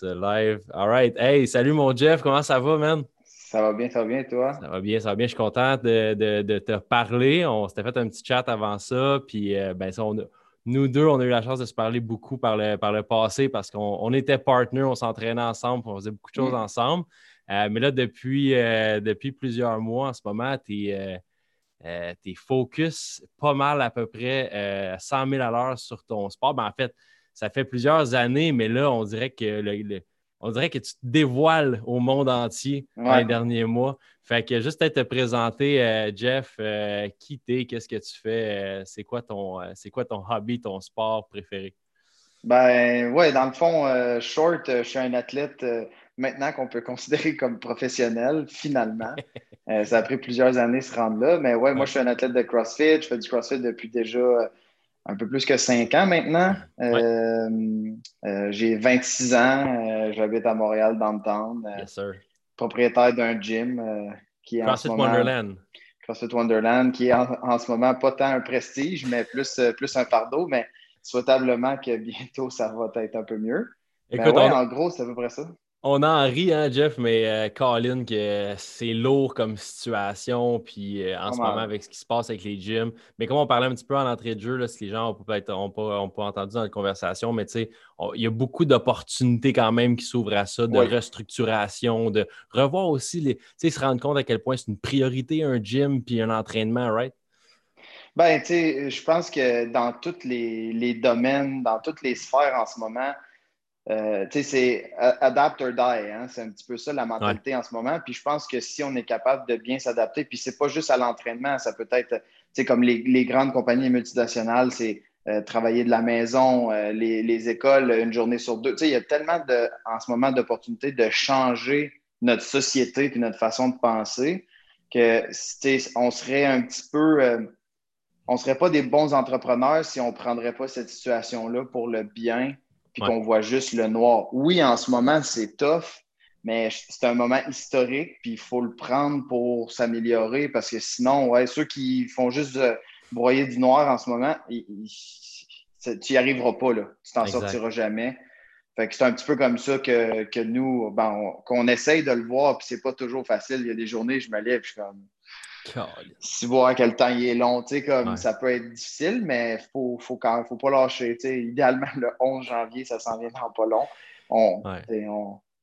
live. All right. Hey, salut mon Jeff, comment ça va, man? Ça va bien, ça va bien, toi? Ça va bien, ça va bien. Je suis content de, te parler. On s'était fait un petit chat avant ça. Puis, euh, ben, nous deux, on a eu la chance de se parler beaucoup par le, par le passé parce qu'on était partners, on s'entraînait ensemble, on faisait beaucoup de choses mm. ensemble. Euh, mais là, depuis, euh, depuis plusieurs mois en ce moment, tu es, focus pas mal à peu près 100 000 à l'heure sur ton sport. Ben, en fait, ça fait plusieurs années, mais là, on dirait que on dirait que tu te dévoiles au monde entier dans les derniers mois. Fait que juste à te présenter, euh, Jeff, euh, qui t'es, qu'est-ce que tu fais, euh, c'est quoi ton c'est quoi ton hobby, ton sport préféré? Ben ouais, dans le fond, short, je suis un athlète maintenant qu'on peut considérer comme professionnel, finalement. ça a pris plusieurs années de se rendre là. Mais ouais, moi je suis un athlète de CrossFit. Je fais du CrossFit depuis déjà un peu plus que cinq ans maintenant. Euh, euh, j'ai 26 ans. Euh, j'habite à Montréal, downtown. yes, sir. Propriétaire d'un gym qui est CrossFit Wonderland. CrossFit Wonderland, qui est en, ce moment pas tant un prestige, mais plus, plus un fardeau. Mais souhaitablement que bientôt, ça va être un peu mieux. Écoute, en gros, c'est à peu près ça. On en rit, hein, Jeff, mais euh, Colin, que c'est lourd comme situation, puis euh, en ce moment avec ce qui se passe avec les gyms. Mais comme on parlait un petit peu en entrée de jeu, là, si les gens n'ont pas, pas, entendu dans la conversation, mais tu sais, il y a beaucoup d'opportunités quand même qui s'ouvrent à ça, de restructuration, de revoir aussi, les, tu sais, se rendre compte à quel point c'est une priorité un gym puis un entraînement, right? Ben, tu sais, je pense que dans tous les, les domaines, dans toutes les sphères en ce moment, euh, c'est adapt or die. Hein? C'est un petit peu ça la mentalité en ce moment. Puis je pense que si on est capable de bien s'adapter, puis c'est pas juste à l'entraînement, ça peut être comme les, les, grandes compagnies multinationales, c'est euh, travailler de la maison, euh, les, les, écoles, une journée sur deux. Il y a tellement de, en ce moment d'opportunités de changer notre société et notre façon de penser que on serait un petit peu. on ne serait pas des bons entrepreneurs si on ne prendrait pas cette situation-là pour le bien puis qu'on voit juste le noir. Oui, en ce moment, c'est tough, mais c'est un moment historique, puis il faut le prendre pour s'améliorer parce que sinon, ouais, ceux qui font juste broyer du noir en ce moment, tu n'y arriveras pas, là. Tu t'en sortiras jamais. Fait que c'est un petit peu comme ça que, nous, ben, qu'on essaye de le voir, puis c'est pas toujours facile. Il y a des journées, je me lève, je suis comme si voir quel temps il est long, comme ça peut être difficile, mais il faut, faut, faut pas lâcher. Idéalement, le 11 janvier, ça s'en vient dans pas long. On,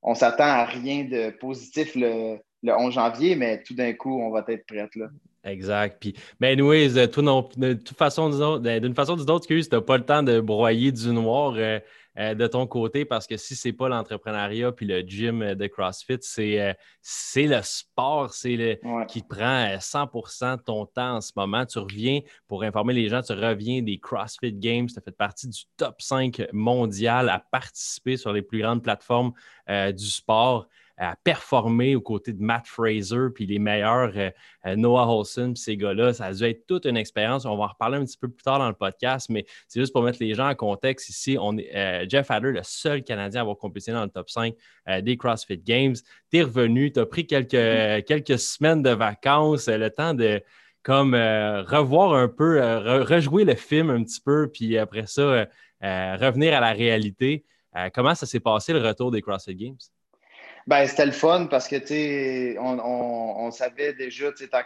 on, s'attend à rien de positif le, 11 janvier, mais tout d'un coup, on va être prête. Là. Exact. Puis, mais anyways, de, toute façon, d'une façon ou d'une autre, tu n'as pas le temps de broyer du noir. Euh, euh, de ton côté parce que si ce n'est pas l'entrepreneuriat puis le gym de CrossFit, c'est euh, le sport c'est le, qui prend 100% euh, de ton temps en ce moment. Tu reviens, pour informer les gens, tu reviens des CrossFit Games, tu as fait partie du top 5 mondial à participer sur les plus grandes plateformes du sport à performer aux côtés de Matt Fraser, puis les meilleurs euh, euh, Noah Holson, puis ces gars-là. Ça a dû être toute une expérience. On va en reparler un petit peu plus tard dans le podcast, mais c'est juste pour mettre les gens en contexte ici. On est, euh, Jeff Adler, le seul Canadien à avoir compétitionné dans le top 5 des CrossFit Games. Tu es revenu, tu as pris quelques, quelques semaines de vacances, le temps de comme revoir un peu, rejouer le film un petit peu, puis après ça, revenir à la réalité. comment ça s'est passé le retour des CrossFit Games? Ben, c'était le fun parce que, tu on, on, savait déjà, tu sais, tant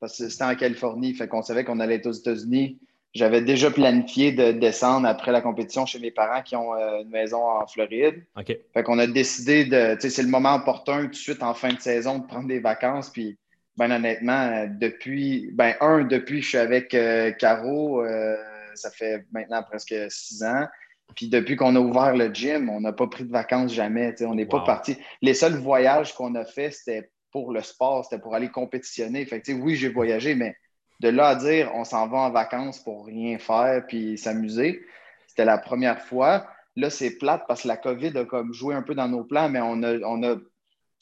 parce que c'était en Californie, fait qu'on savait qu'on allait être aux États-Unis. J'avais déjà planifié de descendre après la compétition chez mes parents qui ont euh, une maison en Floride. OK. Fait qu'on a décidé de, tu sais, c'est le moment opportun tout de suite en fin de saison de prendre des vacances. Puis, ben, honnêtement, depuis, ben, un, depuis je suis avec euh, Caro, euh, ça fait maintenant presque six ans. Puis depuis qu'on a ouvert le gym, on n'a pas pris de vacances jamais. On n'est pas parti. Les seuls voyages qu'on a fait, c'était pour le sport, c'était pour aller compétitionner. Fait que, oui, j'ai voyagé, mais de là à dire on s'en va en vacances pour rien faire puis s'amuser, c'était la première fois. Là, c'est plate parce que la COVID a comme joué un peu dans nos plans, mais on a, on a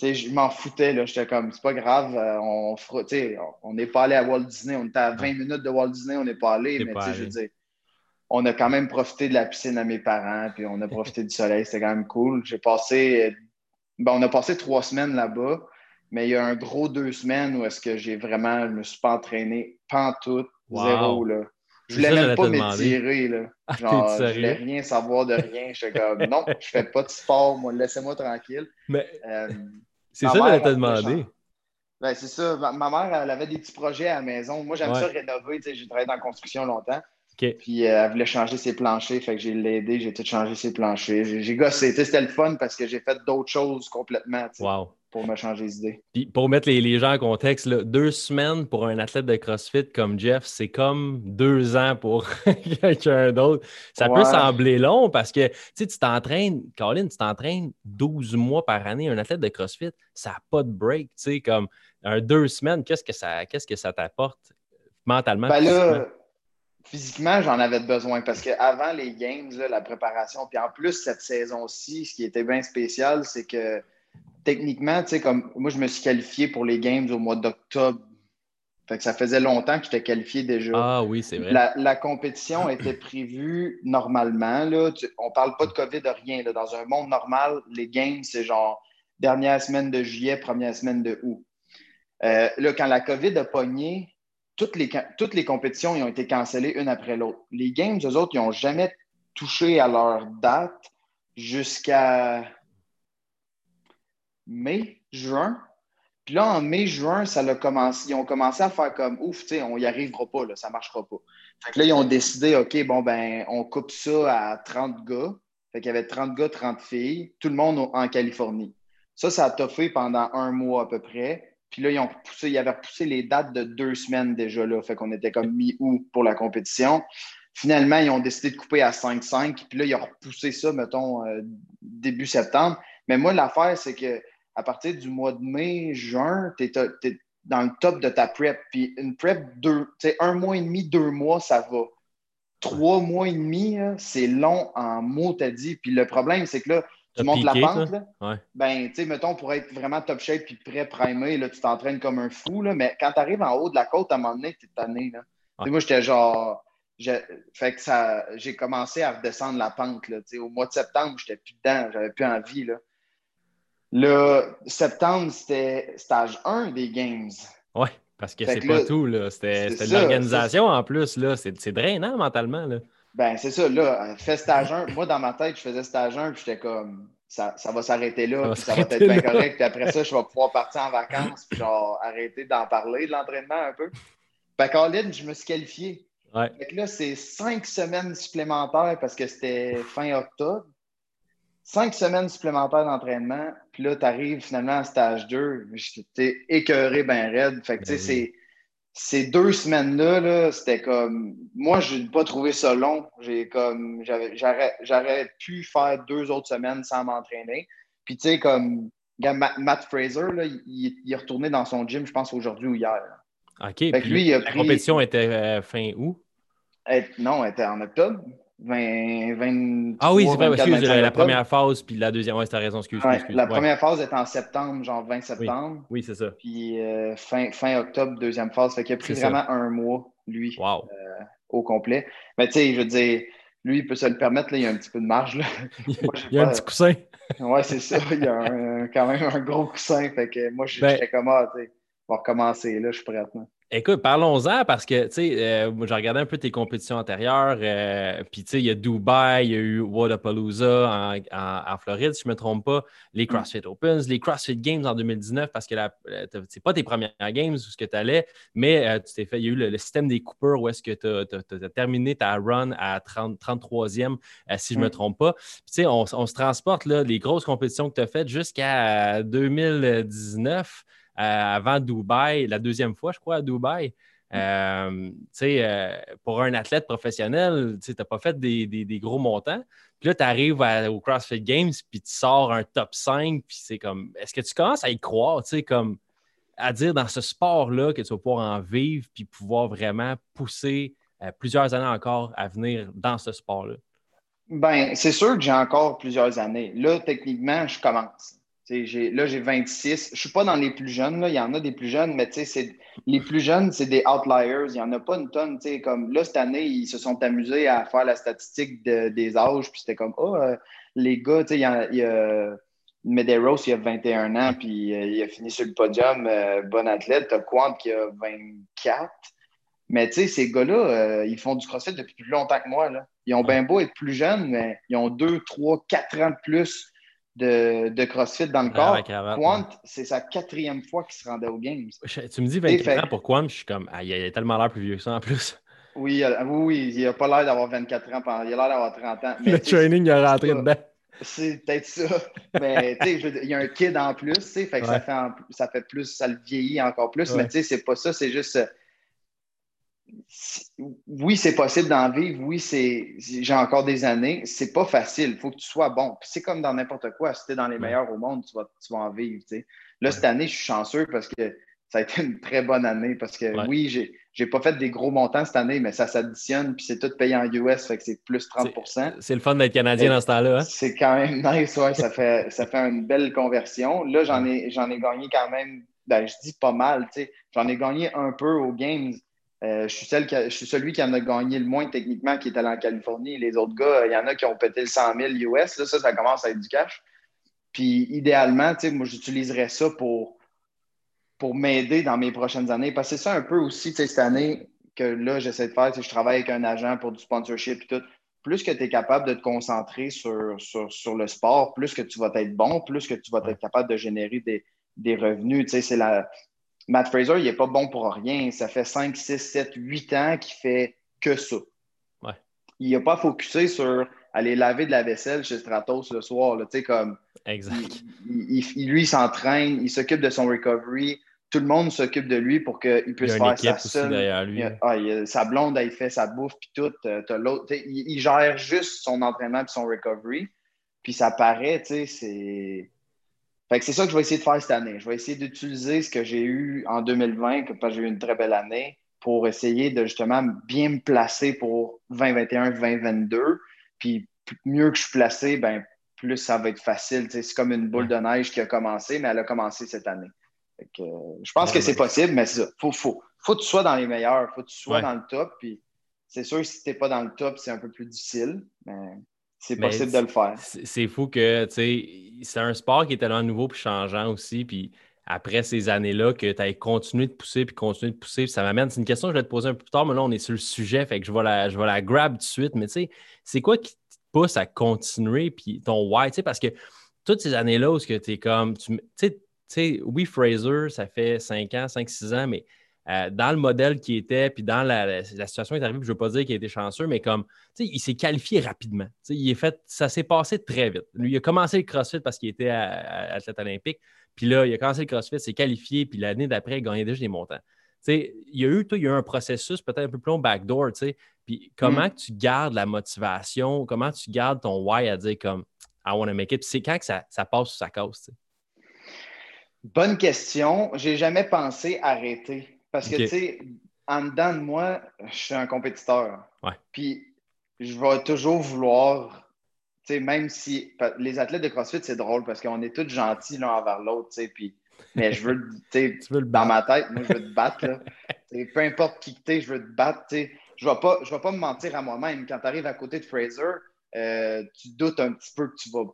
je m'en foutais. J'étais comme, c'est pas grave, euh, on on n'est pas allé à Walt Disney. On était à 20 minutes de Walt Disney, on n'est pas allé. Mais je veux dire, on a quand même profité de la piscine à mes parents, puis on a profité du soleil, c'était quand même cool. J'ai passé, ben, on a passé trois semaines là-bas, mais il y a un gros deux semaines où est-ce que j'ai vraiment, je me suis pas entraîné, pantoute, zéro, là. Je voulais même pas m'étirer. Là. Ah, Genre, je voulais rien savoir de rien. Je suis comme, non, je fais pas de sport, moi, laissez-moi tranquille. Mais euh, c'est ça que j'allais te demander. Ben, c'est ça. Ma, mère, elle avait des petits projets à la maison. Moi, j'aime ça rénover. J'ai travaillé dans la construction longtemps. Puis euh, elle voulait changer ses planchers. Fait que j'ai l'aidé, j'ai tout changé ses planchers. J'ai gossé. C'était le fun parce que j'ai fait d'autres choses complètement. Wow pour me changer les idées. Puis pour mettre les, gens en contexte, deux semaines pour un athlète de CrossFit comme Jeff, c'est comme deux ans pour quelqu'un d'autre. Ça peut sembler long parce que tu t'entraînes, Colin, tu t'entraînes 12 mois par année. Un athlète de CrossFit, ça n'a pas de break. Tu sais, comme un deux semaines, qu'est-ce que ça, qu'est-ce que ça t'apporte mentalement? Ben là, physiquement, j'en avais besoin parce qu'avant les Games, la préparation, puis en plus, cette saison-ci, ce qui était bien spécial, c'est que techniquement, tu sais, comme moi, je me suis qualifié pour les Games au mois d'octobre. Fait que ça faisait longtemps que j'étais qualifié déjà. Ah oui, c'est vrai. La, compétition était prévue normalement. Là. on parle pas de COVID, de rien. Là. Dans un monde normal, les Games, c'est genre dernière semaine de juillet, première semaine de août. Euh, là, quand la COVID a pogné, toutes les, toutes les compétitions ont été cancellées une après l'autre. Les Games, eux autres, ils n'ont jamais touché à leur date jusqu'à mai, juin. Puis là, en mai, juin, ça a commencé, ils ont commencé à faire comme ouf, on n'y arrivera pas, là, ça ne marchera pas. Fait que là, ils ont décidé, OK, bon, ben, on coupe ça à 30 gars. Fait qu'il y avait 30 gars, 30 filles, tout le monde en Californie. Ça, ça a toffé pendant un mois à peu près. Puis là, ils ont avaient repoussé les dates de deux semaines déjà là. Fait qu'on était comme mi-août pour la compétition. Finalement, ils ont décidé de couper à 5-5. Puis là, ils ont repoussé ça, mettons, euh, début septembre. Mais moi, l'affaire, c'est que à partir du mois de mai, juin, tu es, dans le top de ta prep. Puis une prep, deux, un mois et demi, deux mois, ça va. Trois mois et demi, c'est long en mots, t'as dit. Puis le problème, c'est que là, tu montes la pente, là, ben, tu sais, mettons, pour être vraiment top shape puis prêt primé, là, tu t'entraînes comme un fou, là, mais quand tu arrives en haut de la côte, à un moment donné, tu es tanné. Là. Moi, j'étais genre. Fait que ça, j'ai commencé à redescendre la pente. Là, au mois de septembre, j'étais plus dedans, j'avais plus envie. Là. Le septembre, c'était stage 1 des Games. Oui, parce que c'est pas tout. C'était de l'organisation en plus. C'est drainant mentalement. Là. Ben, c'est ça. Là, fait stage 1. Moi, dans ma tête, je faisais stage 1 puis j'étais comme ça, ça va s'arrêter là, ça, va, être bien correct. Puis après ça, je vais pouvoir partir en vacances puis genre arrêter d'en parler de l'entraînement un peu. Fait qu'en je me suis qualifié. Ouais. Fait que là, c'est cinq semaines supplémentaires parce que c'était fin octobre cinq semaines supplémentaires d'entraînement, puis là, tu arrives finalement à stage 2, j'étais écœuré ben raide. Fait que, tu sais, ben ces deux semaines-là, -là, c'était comme. Moi, je n'ai pas trouvé ça long. J'ai comme. J'aurais pu faire deux autres semaines sans m'entraîner. Puis, tu sais, comme. Matt Fraser, là, il, est retourné dans son gym, je pense, aujourd'hui ou hier. OK. Puis lui, la compétition était euh, fin août? non, elle était en octobre. 20, 20 ah oui, c'est vrai, excuse, la première phase, puis la deuxième, ouais, as raison, excuse, La première phase est en septembre, genre 20 septembre. Oui, c'est ça. Puis euh, fin, fin octobre, deuxième phase. Fait qu'il a pris vraiment un mois, lui, euh, au complet. Mais tu sais, je veux dire, lui, il peut se le permettre, là, il y a un petit peu de marge. Là. il y a un petit coussin. oui, c'est ça. Il y a quand même un gros coussin. Fait que moi, ben j'étais comme, ah, tu sais, on va recommencer, là, je suis prêt. Là. Écoute, parlons-en parce que, tu sais, euh, j'ai regardé un peu tes compétitions antérieures. Euh, puis, tu sais, il y a Dubaï, il y a eu Wadapalooza en, en, Floride, si je ne me trompe pas, les mm. CrossFit Opens, les CrossFit Games en 2019, parce que euh, c'est pas tes premières games où ce que tu allais, mais tu t'es fait, il y a eu le, système des Coopers où est-ce que tu as, terminé ta run à 30, 33e, si je ne me mm. trompe pas. Puis, tu sais, on, on, se transporte, là, les grosses compétitions que tu as faites jusqu'à 2019. Euh, avant Dubaï, la deuxième fois, je crois, à Dubaï. Euh, euh, pour un athlète professionnel, tu n'as pas fait des, gros montants. Puis là, tu arrives au CrossFit Games, puis tu sors un top 5, puis c'est comme, est-ce que tu commences à y croire, comme à dire dans ce sport-là que tu vas pouvoir en vivre, puis pouvoir vraiment pousser plusieurs années encore à venir dans ce sport-là? Ben, c'est sûr que j'ai encore plusieurs années. Là, techniquement, je commence là, j'ai 26. Je ne suis pas dans les plus jeunes. Là. Il y en a des plus jeunes, mais les plus jeunes, c'est des outliers. Il n'y en a pas une tonne. Comme, là, cette année, ils se sont amusés à faire la statistique des âges. Puis c'était comme, oh, euh, les gars, il y a, il y a Medeiros, il a 21 ans, puis euh, il a fini sur le podium. Euh, bon athlète. Tu as Quant qui a 24. Mais tu sais, ces gars-là, ils font du CrossFit depuis plus longtemps que moi. Là. Ils ont bien beau être plus jeunes, mais ils ont deux, trois, quatre ans de plus de, de CrossFit dans le corps. Quant, c'est sa quatrième fois qu'il se rendait aux Games. Tu me dis 24 ans pour Quant, je suis comme, ah, il a tellement l'air plus vieux que ça en plus. Oui, oui, il n'a pas l'air d'avoir 24 ans, il a l'air d'avoir 30 ans. le training, il a rentré dedans. C'est peut-être ça. Mais tu sais, il y a un kid en plus, fait que ça, fait ça fait plus, ça le vieillit encore plus. Mais tu sais, c'est pas ça, c'est juste. Oui, c'est possible d'en vivre. Oui, c'est j'ai encore des années. C'est pas facile. Il faut que tu sois bon. c'est comme dans n'importe quoi. Si tu es dans les meilleurs au monde, tu vas, tu vas en vivre. Là, cette année, je suis chanceux parce que ça a été une très bonne année parce que oui, j'ai n'ai pas fait des gros montants cette année, mais ça s'additionne, puis c'est tout payé en US, fait que c'est plus 30% C'est le fun d'être Canadien dans ce temps-là. Hein? C'est quand même nice, ouais, ça fait, ça fait une belle conversion. Là, j'en ai, j'en ai gagné quand même, ben, je dis pas mal, j'en ai gagné un peu aux Games. Euh, je, suis celle je suis celui qui en a gagné le moins techniquement, qui est allé en Californie. Les autres gars, il y en a qui ont pété le 100 000 US. Là, ça, ça commence à être du cash. Puis idéalement, moi, j'utiliserais ça pour pour m'aider dans mes prochaines années. Parce que c'est ça un peu aussi, cette année que là, j'essaie de faire, je travaille avec un agent pour du sponsorship et tout. Plus que tu es capable de te concentrer sur, sur, le sport, plus que tu vas être bon, plus que tu vas être capable de générer des, revenus. Tu sais, c'est la... Matt Fraser, il n'est pas bon pour rien. Ça fait 5, 6, 7, 8 ans qu'il fait que ça. Ouais. Il n'a pas focusé sur aller laver de la vaisselle chez Stratos le soir. Là, comme, exact. Il, il, lui, il s'entraîne, il s'occupe de son recovery tout le monde s'occupe de lui pour qu'il puisse faire sa seule. Lui. Ah, sa blonde, elle fait sa bouffe, puis tout. Euh, l'autre. Il, gère juste son entraînement et son recovery. Puis ça paraît, tu sais, c'est. Fait que c'est ça que je vais essayer de faire cette année. Je vais essayer d'utiliser ce que j'ai eu en 2020, parce que j'ai eu une très belle année, pour essayer de justement bien me placer pour 2021, 2022. Puis mieux que je suis placé, ben, plus ça va être facile. C'est comme une boule de neige qui a commencé, mais elle a commencé cette année je pense que c'est possible, mais il faut, faut, faut, que tu sois dans les meilleurs, faut que tu sois dans le top. Puis c'est sûr que si tu n'es pas dans le top, c'est un peu plus difficile, mais c'est possible de le faire. C'est fou que c'est un sport qui est tellement nouveau et changeant aussi. Puis après ces années-là, que tu as continué de pousser puis continuer de pousser. ça m'amène. C'est une question que je vais te poser un peu plus tard, mais là, on est sur le sujet, fait que je vais la, je vais la grab tout de suite. Mais tu sais, c'est quoi qui te pousse à continuer puis ton why? Parce que toutes ces années-là où tu es comme. Tu sais, sais, oui, Fraser, ça fait 5 ans, 5-6 ans, mais euh, dans le modèle qui était, puis dans la, situation qui est arrivée, je ne veux pas dire qu'il a été chanceux, mais comme, tu sais, il s'est qualifié rapidement. il est fait, ça s'est passé très vite. Lui, il a commencé le CrossFit parce qu'il était à, athlète olympique, puis là, il a commencé le CrossFit, s'est qualifié, puis l'année d'après, il gagnait déjà des montants. il y a eu, il y a eu un processus peut-être un peu plus long backdoor, tu sais. Puis comment mm. tu gardes la motivation, comment tu gardes ton why à dire comme I want to make it. Puis c'est quand que ça, ça passe sur sa cause, tu sais? Bonne question. J'ai jamais pensé arrêter. Parce que, tu sais, en dedans de moi, je suis un compétiteur. Puis, je vais toujours vouloir, tu sais, même si les athlètes de CrossFit, c'est drôle parce qu'on est tous gentils l'un envers l'autre, tu sais. Puis, mais je veux, tu sais, dans ma tête, moi, je veux te battre. Là. peu importe qui tu es, je veux te battre. Tu sais. Je ne vais, pas, vais pas me mentir à moi-même. Quand tu arrives à côté de Fraser, euh, tu doutes un petit peu que tu vas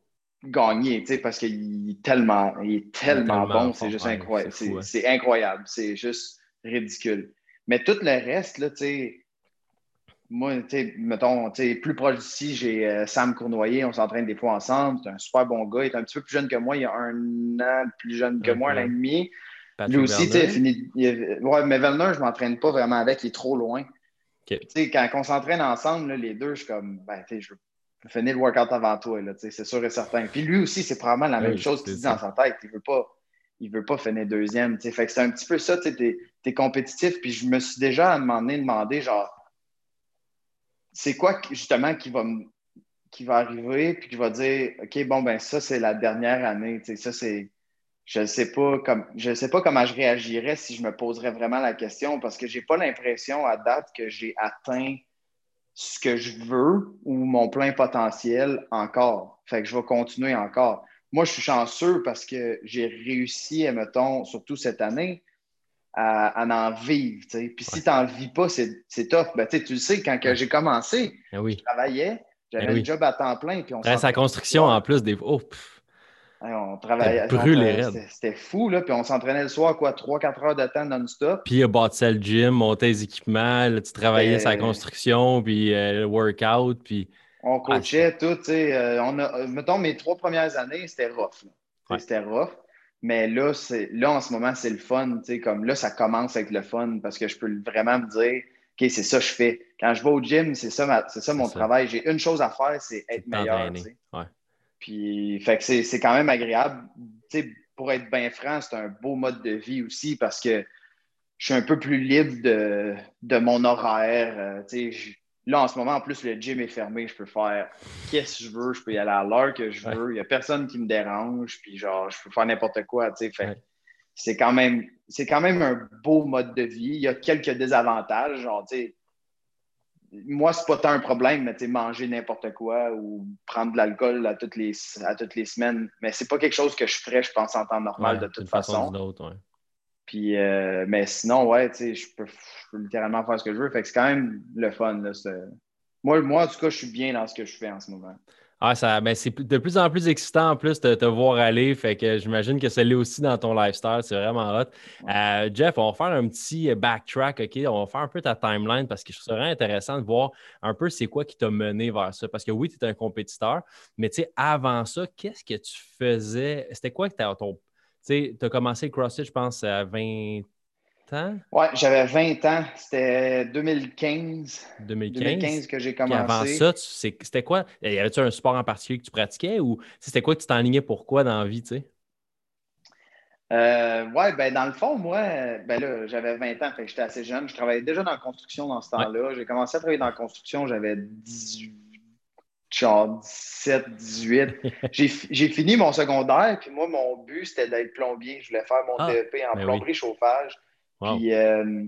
gagner, parce qu'il est tellement, il est tellement, bon, c'est juste incroyable. C'est incroyable, c'est juste ridicule. Mais tout le reste, là, tu sais, moi, tu sais, mettons, tu sais, plus proche d'ici, j'ai euh, Sam Cournoyer, on s'entraîne des fois ensemble, c'est un super bon gars, il est un petit peu plus jeune que moi, il y a un an plus jeune que moi, un an et demi. Lui aussi, tu sais, fini. Ouais, mais Velner, je ne m'entraîne pas vraiment avec, il est trop loin. Tu sais, quand on s'entraîne ensemble, les deux, je suis comme, ben, tu sais, je veux finir le workout avant toi, c'est sûr et certain. Puis lui aussi, c'est probablement la même chose qu'il dit dans sa tête. Il ne veut pas. Il veut pas finir deuxième. Fait que c'est un petit peu ça, tu es, compétitif. Puis je me suis déjà à un moment donné demandé, genre, c'est quoi justement qui va, qui va arriver, puis qui va dire, OK, bon, ben ça, c'est la dernière année. Ça, c'est. Je ne sais pas comme je sais pas comment je réagirais si je me poserais vraiment la question parce que j'ai pas l'impression à date que j'ai atteint ce que je veux ou mon plein potentiel encore. Fait que je vais continuer encore. Moi, je suis chanceux parce que j'ai réussi, mettons, surtout cette année, à, en vivre. Puis si tu n'en vis pas, c'est tough. Ben, tu le sais, quand j'ai commencé, ben je travaillais, j'avais un job à temps plein. Puis on sa construction en plus des. Oh, on travaillait. C'était fou, là. Puis on s'entraînait le soir, quoi, 3-4 heures de temps non-stop. Puis il a bâti le gym, montait les équipements, tu travaillais sa construction, puis euh, le workout, puis. On coachait tout, tu sais. Euh, on mettons, mes trois premières années, c'était rough. C'était rough. Mais là, là, en ce moment, c'est le fun. Comme là, ça commence avec le fun parce que je peux vraiment me dire, OK, c'est ça que je fais. Quand je vais au gym, c'est ça, c'est ça mon travail. J'ai une chose à faire, c'est être meilleur. Ouais. Puis, fait que c'est quand même agréable. pour être bien franc, c'est un beau mode de vie aussi parce que je suis un peu plus libre de, mon horaire. Euh, là, en ce moment, en plus, le gym est fermé. Je peux faire qu'est-ce que je veux. Je peux y aller à l'heure que je veux. Il n'y a personne qui me dérange. Puis, genre, je peux faire n'importe quoi. Fait, c'est quand même c'est quand même un beau mode de vie. Il y a quelques désavantages. Genre, tu sais, moi, c'est pas tant un problème, mais manger n'importe quoi ou prendre de l'alcool à toutes les, à toutes les semaines. Mais c'est pas quelque chose que je ferais, je pense, en temps normal de toute façon. Puis, euh, mais sinon, ouais, je peux, je peux littéralement faire ce que je veux. Fait que c'est quand même le fun. moi, moi, en tout cas, je suis bien dans ce que je fais en ce moment. Ah, ça, ben c'est de plus en plus excitant en plus de te voir aller. Fait que j'imagine que ça l'est aussi dans ton lifestyle. C'est vraiment hot. Euh, Jeff, on va faire un petit backtrack, OK? On va faire un peu ta timeline parce que je trouve intéressant de voir un peu c'est quoi qui t'a mené vers ça. Parce que oui, tu es un compétiteur, mais tu sais, avant ça, qu'est-ce que tu faisais? C'était quoi que tu ton. Tu sais, tu as commencé CrossFit, je pense, à 20 oui, j'avais 20 ans. C'était 2015. 2015. que j'ai commencé. avant ça, c'était quoi? Y avait-tu un sport en particulier que tu pratiquais ou c'était quoi que tu t'enlignais pourquoi dans la vie, tu sais? Euh, oui, ben dans le fond, moi, ben là, j'avais 20 ans, fait j'étais assez jeune. Je travaillais déjà dans la construction dans ce temps-là. J'ai commencé à travailler dans la construction, j'avais 18, genre 17, 18. j'ai fini mon secondaire, puis moi, mon but, c'était d'être plombier. Je voulais faire mon ah, DEP en ben plomberie chauffage. Puis, euh,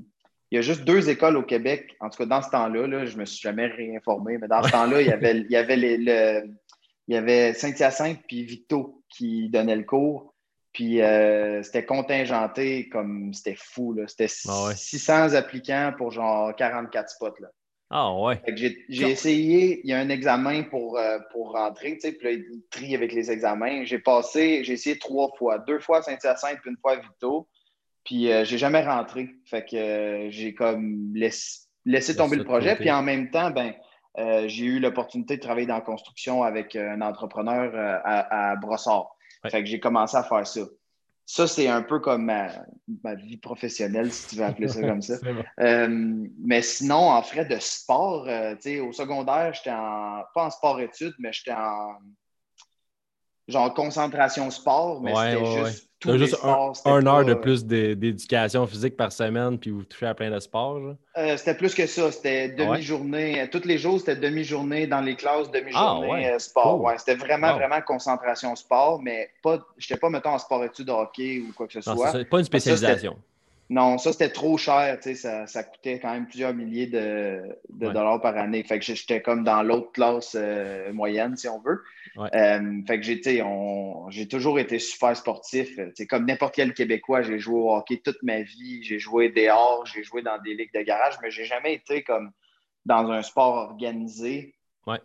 il y a juste deux écoles au Québec, en tout cas dans ce temps-là, je ne me suis jamais réinformé, mais dans ce temps-là, il y avait, il y avait, le, il y avait Saint-Hyacinthe puis Victo qui donnaient le cours. Puis euh, c'était contingenté comme c'était fou. C'était 600 ah applicants pour genre 44 spots. Là. Ah ouais. J'ai essayé, il y a un examen pour, euh, pour rentrer, tu sais, puis là, il trie avec les examens. J'ai passé, j'ai essayé trois fois, deux fois Saint-Hyacinthe puis une fois Victo. Puis euh, j'ai jamais rentré. Fait que euh, j'ai comme laissé, tomber le projet. Puis en même temps, ben, euh, j'ai eu l'opportunité de travailler dans la construction avec un entrepreneur à, Brossard. Fait que j'ai commencé à faire ça. Ça, c'est un peu comme ma, vie professionnelle, si tu veux appeler ça comme ça. mais sinon, en frais de sport, au secondaire, j'étais en, pas en sport-études, mais j'étais en genre concentration sport, mais c'était juste juste un, heure de plus d'éducation physique par semaine, puis vous touchez à plein de sports? Euh, c'était plus que ça. C'était ah demi-journée. Tous les jours, c'était demi-journée dans les classes, demi-journée ah, euh, sport. Ouais, c'était vraiment, vraiment concentration sport, mais pas, je n'étais pas, mettons, en sport-études de hockey ou quoi que ce soit. pas une spécialisation. non, ça, c'était trop cher. Ça, ça coûtait quand même plusieurs milliers de, dollars par année. Fait que j'étais comme dans l'autre classe euh, moyenne, si on veut. Euh, fait que j'ai toujours été super sportif. C'est comme n'importe quel Québécois, j'ai joué au hockey toute ma vie. J'ai joué dehors, j'ai joué dans des ligues de garage, mais j'ai jamais été comme dans un sport organisé euh,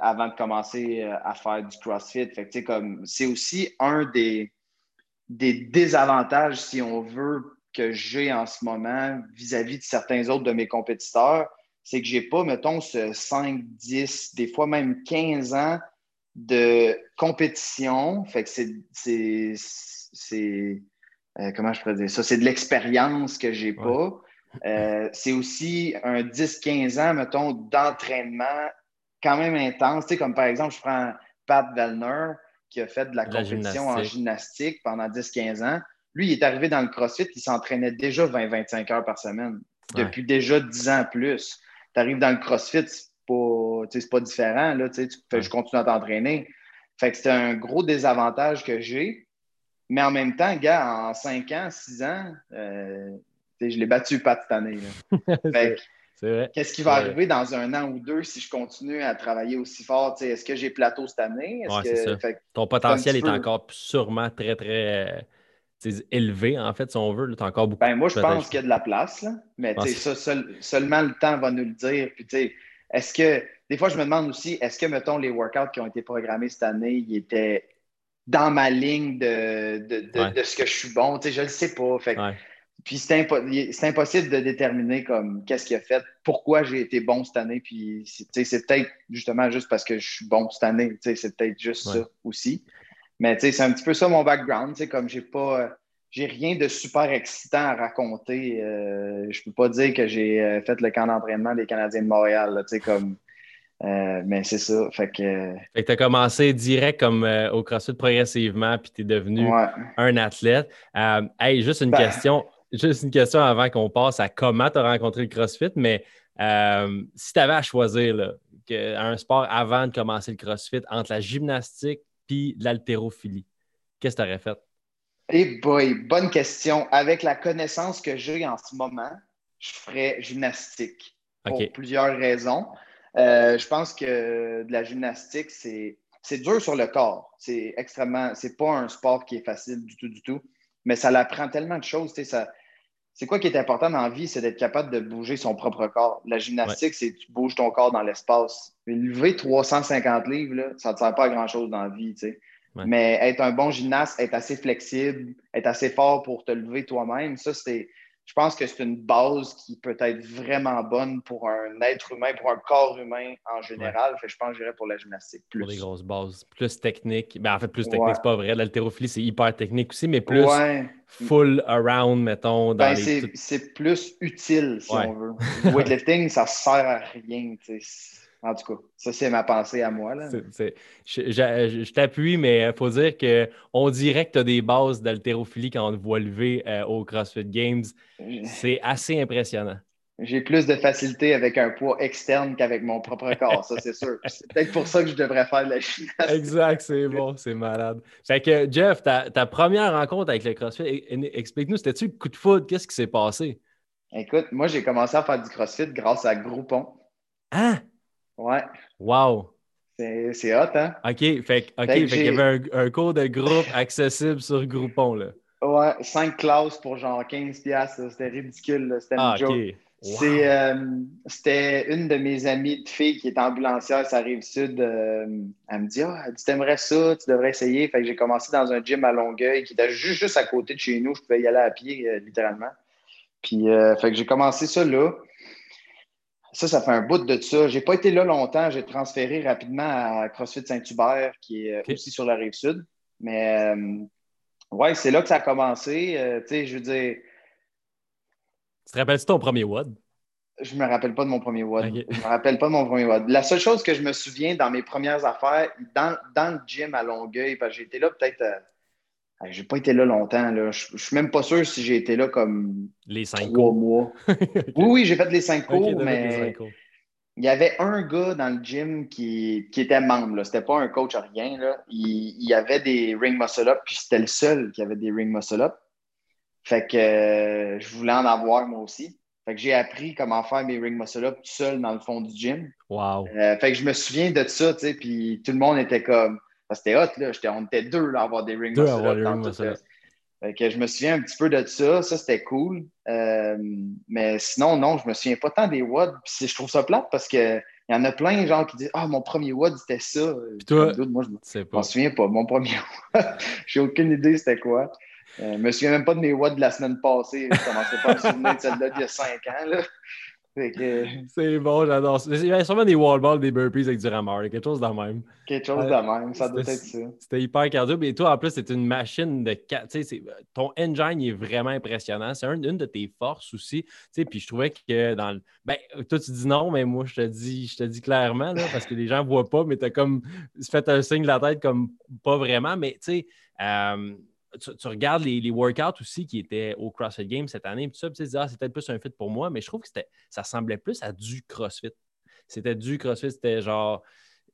avant de commencer euh, à faire du CrossFit. Fait que comme c'est aussi un des, des désavantages, si on veut, que j'ai en ce moment vis-à-vis -vis de certains autres de mes compétiteurs, c'est que j'ai pas, mettons, ce 5, 10, des fois même 15 ans de compétition. Fait que c'est. Euh, comment je pourrais dire ça? C'est de l'expérience que j'ai pas. Euh, c'est aussi un 10-15 ans, mettons, d'entraînement quand même intense. Tu sais, comme par exemple, je prends Pat Vellner, qui a fait de la, compétition en gymnastique pendant 10-15 ans. Lui, il est arrivé dans le CrossFit, il s'entraînait déjà 20-25 heures par semaine, depuis déjà 10 ans plus. Tu arrives dans le CrossFit, c'est pas différent. Là, tu fais, je continue à t'entraîner. Fait que c'est un gros désavantage que j'ai. Mais en même temps, gars, en 5 ans, 6 ans, euh, je l'ai battu pas cette année. Qu'est-ce qui va arriver dans un an ou deux si je continue à travailler aussi fort? Est-ce que j'ai plateau cette année? Ton potentiel est encore sûrement très, très euh, élevé, en fait, si on veut. Tu as encore beaucoup ben, Moi, je pense qu'il y a de la place. Là. Mais ça, seulement le temps va nous le dire. Puis, est-ce que, des fois, je me demande aussi, est-ce que, mettons, les workouts qui ont été programmés cette année, ils étaient dans ma ligne de, de, ce que je suis bon? je ne le sais pas. Fait, Puis c'est, impossible de déterminer comme qu'est-ce qui a fait, pourquoi j'ai été bon cette année. Puis c'est, peut-être justement juste parce que je suis bon cette année. C'est peut-être juste ça aussi. Mais c'est un petit peu ça mon background. Comme j'ai pas j'ai rien de super excitant à raconter. Euh, je peux pas dire que j'ai euh, fait le camp d'entraînement des Canadiens de Montréal, comme, euh, mais c'est ça. Fait que, fait tu as commencé direct comme au CrossFit progressivement, puis tu es devenu un athlète. hey, juste une ben question. Juste une question avant qu'on passe à comment tu as rencontré le CrossFit, mais si tu avais à choisir un sport avant de commencer le CrossFit entre la gymnastique et l'haltérophilie, qu'est-ce que tu aurais fait? Eh boy, bonne question. Avec la connaissance que j'ai en ce moment, je ferais gymnastique pour plusieurs raisons. Euh, je pense que de la gymnastique, c'est, dur sur le corps. C'est extrêmement, c'est pas un sport qui est facile du tout, du tout, mais ça apprend tellement de choses. Ça, c'est quoi qui est important dans la vie? C'est d'être capable de bouger son propre corps. La gymnastique, c'est que tu bouges ton corps dans l'espace. Lever 350 livres, ça ne te sert pas à grand-chose dans la vie. Mais être un bon gymnaste, être assez flexible, être assez fort pour te lever toi-même, ça, c'est. Je pense que c'est une base qui peut être vraiment bonne pour un être humain, pour un corps humain en général. Fait, je pense que j'irais pour la gymnastique plus. Pour des grosses bases. Plus technique. Ben, en fait, plus technique, c'est pas vrai. L'haltérophilie, c'est hyper technique aussi, mais plus full around, mettons. Dans ben, c'est plus utile, si on veut. weightlifting, ça sert à rien. En tout cas, ça, c'est ma pensée à moi. Là. je, t'appuie, mais il faut dire qu'on dirait que tu as des bases d'haltérophilie quand on te voit lever euh, au CrossFit Games. C'est assez impressionnant. J'ai plus de facilité avec un poids externe qu'avec mon propre corps, ça c'est sûr. C'est peut-être pour ça que je devrais faire de la gymnastique. Exact, c'est bon, c'est malade. Fait que Jeff, ta, première rencontre avec le CrossFit, explique-nous, c'était-tu le coup de foudre? Qu'est-ce qui s'est passé? Écoute, moi j'ai commencé à faire du CrossFit grâce à Groupon. Hein? Ouais. Wow. C'est hot, hein? OK, fait, qu'il y avait un, cours de groupe accessible sur Groupon, là. Ouais, 5 classes pour genre 15$, c'était ridicule, c'était une ah, joke. Euh, c'était une de mes amies de filles qui est ambulancière, ça arrive sud. Euh, elle me dit Ah, tu aimerais ça, tu devrais essayer. Fait que j'ai commencé dans un gym à Longueuil qui était juste, juste à côté de chez nous. Je pouvais y aller à pied, euh, littéralement. Puis, fait que j'ai commencé ça là. Ça, ça fait un bout de ça. J'ai pas été là longtemps. J'ai transféré rapidement à CrossFit Saint-Hubert, qui est aussi sur la rive sud. Mais euh, ouais, c'est là que ça a commencé. Euh, tu sais, je veux dire. Tu te rappelles-tu ton premier WOD? Je me rappelle pas de mon premier WOD. Je me rappelle pas de mon premier WOD. La seule chose que je me souviens dans mes premières affaires, dans, dans le gym à Longueuil, parce que j'ai été là peut-être euh, j'ai pas été là longtemps. Là. Je, suis même pas sûr si j'ai été là comme les cinq trois mois. Oui, oui, j'ai fait les cinq cours, mais il y avait un gars dans le gym qui, qui était membre. C'était pas un coach à rien. Là. Il, il, avait des ring muscle up, puis c'était le seul qui avait des ring muscle up. Fait que euh, je voulais en avoir moi aussi. Fait que j'ai appris comment faire mes ring muscle up tout seul dans le fond du gym. Wow. Euh, fait que je me souviens de ça, tu sais, puis tout le monde était comme c'était hot, là. on était deux à avoir des rings deux muscle je me souviens un petit peu de ça. Ça, c'était cool. Euh, mais sinon, non, je me souviens pas tant des WOD. je trouve ça plate parce qu'il y en a plein gens qui disent Ah, mon premier WOD, c'était ça. toi, moi, je m'en souviens pas. Mon premier WOD, j'ai aucune idée c'était quoi. Euh, je me souviens même pas de mes WOD de la semaine passée. Je commençais pas à me souvenir de celle-là d'il y a cinq ans. Là. C'est bon, j'adore ça. Il y a sûrement des wall balls, des burpees avec du rameur, quelque chose de même. Quelque chose de même, ça doit être ça. C'était hyper cardio. Mais toi, en plus, c'est une machine de. Ton engine est vraiment impressionnant. C'est une de tes forces aussi. Puis je trouvais que dans le. Ben, toi, tu dis non, mais moi, je te dis, je te dis clairement, là, parce que les gens ne voient pas, mais tu as comme fait un signe de la tête comme pas vraiment. Mais tu sais, euh, tu, regardes les, workouts aussi qui étaient au CrossFit Games cette année, tout ça, tu te dis, ah, peut-être plus un fit pour moi, mais je trouve que ça ressemblait plus à du CrossFit. C'était du CrossFit, c'était genre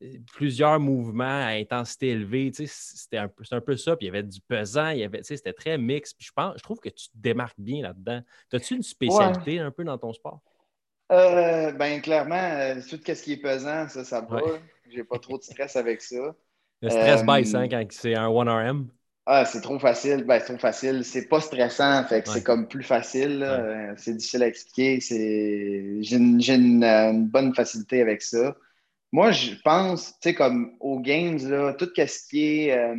euh, plusieurs mouvements à intensité élevée, c'était un, peu, un peu ça, puis il y avait du pesant, il y avait, c'était très mix, puis je pense, je trouve que tu te démarques bien là-dedans. As-tu une spécialité un peu dans ton sport? Euh, ben clairement, euh, tout ce qui est pesant, ça, ça va. J'ai pas trop de stress avec ça. Le stress baisse hein, quand c'est un 1RM? Ah, c'est trop facile. Ben, c'est trop facile. C'est pas stressant, fait que c'est comme plus facile. Euh, c'est difficile à expliquer. J'ai, une, euh, une, bonne facilité avec ça. Moi, je pense, tu sais, comme aux games, là, tout ce qui est euh,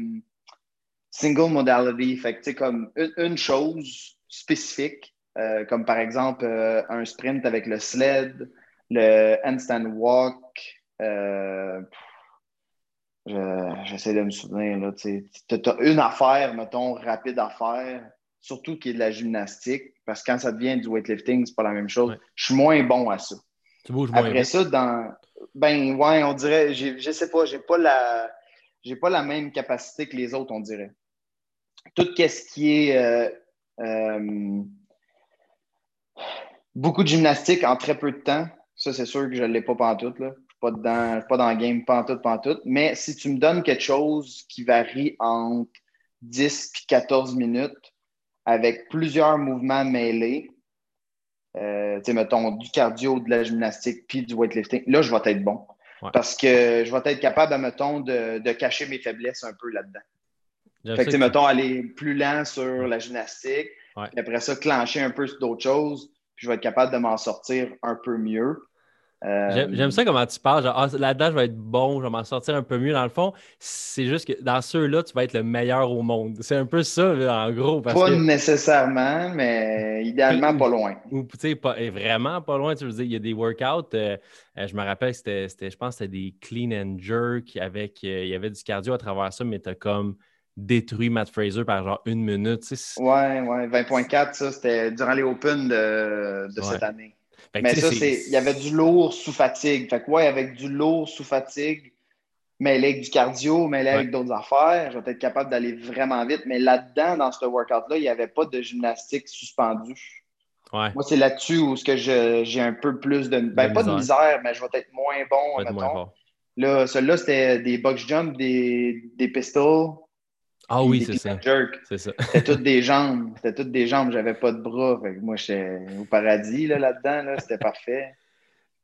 single modality. Fait que, comme une, chose spécifique, euh, comme par exemple euh, un sprint avec le sled, le handstand walk. J'essaie de me souvenir. Tu as une affaire, mettons, rapide à faire, surtout qui est de la gymnastique, parce que quand ça devient du weightlifting, c'est pas la même chose. Je suis moins bon à ça. Tu bouges moins Après ça, dans. Ben, ouais, on dirait, je sais pas, j'ai pas la. J'ai pas la même capacité que les autres, on dirait. Tout ce qui est euh, euh, beaucoup de gymnastique en très peu de temps, ça, c'est sûr que je ne l'ai pas pantoute. Là. Pas, dedans, pas dans le game pantoute, pantoute. Mais si tu me donnes quelque chose qui varie entre 10 et 14 minutes avec plusieurs mouvements mêlés, euh, tu sais, mettons, du cardio, de la gymnastique, puis du weightlifting, là, je vais être bon. Parce que je vais être capable, mettons, de, de cacher mes faiblesses un peu là-dedans. Fait que, mettons, aller plus lent sur la gymnastique, et après ça, clencher un peu sur d'autres choses, puis je vais être capable de m'en sortir un peu mieux. Euh, j'aime ça comment tu parles. Genre, ah, là-dedans, je vais être bon, je vais m'en sortir un peu mieux. Dans le fond, c'est juste que dans ceux-là, tu vas être le meilleur au monde. C'est un peu ça, en gros. pas nécessairement, mais idéalement pas loin. Ou, tu sais, vraiment pas loin. Tu veux dire, il y a des workouts. Euh, euh, je me rappelle, c'était, je pense que c'était des clean and jerk avec. il y avait du cardio à travers ça, mais tu as comme détruit Matt Fraser par genre une minute. Tu sais, ouais, ouais. 20.4, ça, c'était durant les Open de, de cette année mais ça, c'est. Il y avait du lourd sous fatigue. Fait que, ouais, avec du lourd sous fatigue, mais avec du cardio, mais avec d'autres affaires, je vais être capable d'aller vraiment vite. Mais là-dedans, dans ce workout-là, il n'y avait pas de gymnastique suspendue. Ouais. Moi, c'est là-dessus où j'ai un peu plus de. Ben, pas de misère, mais je vais être moins bon. Moins Là, celui-là, c'était des box jumps, des, des pistols, ah oui, c'est ça. C'est ça. C'était toutes des jambes. C'était toutes des jambes. J'avais pas de bras. moi, j'étais au paradis là-dedans. Là C'était parfait.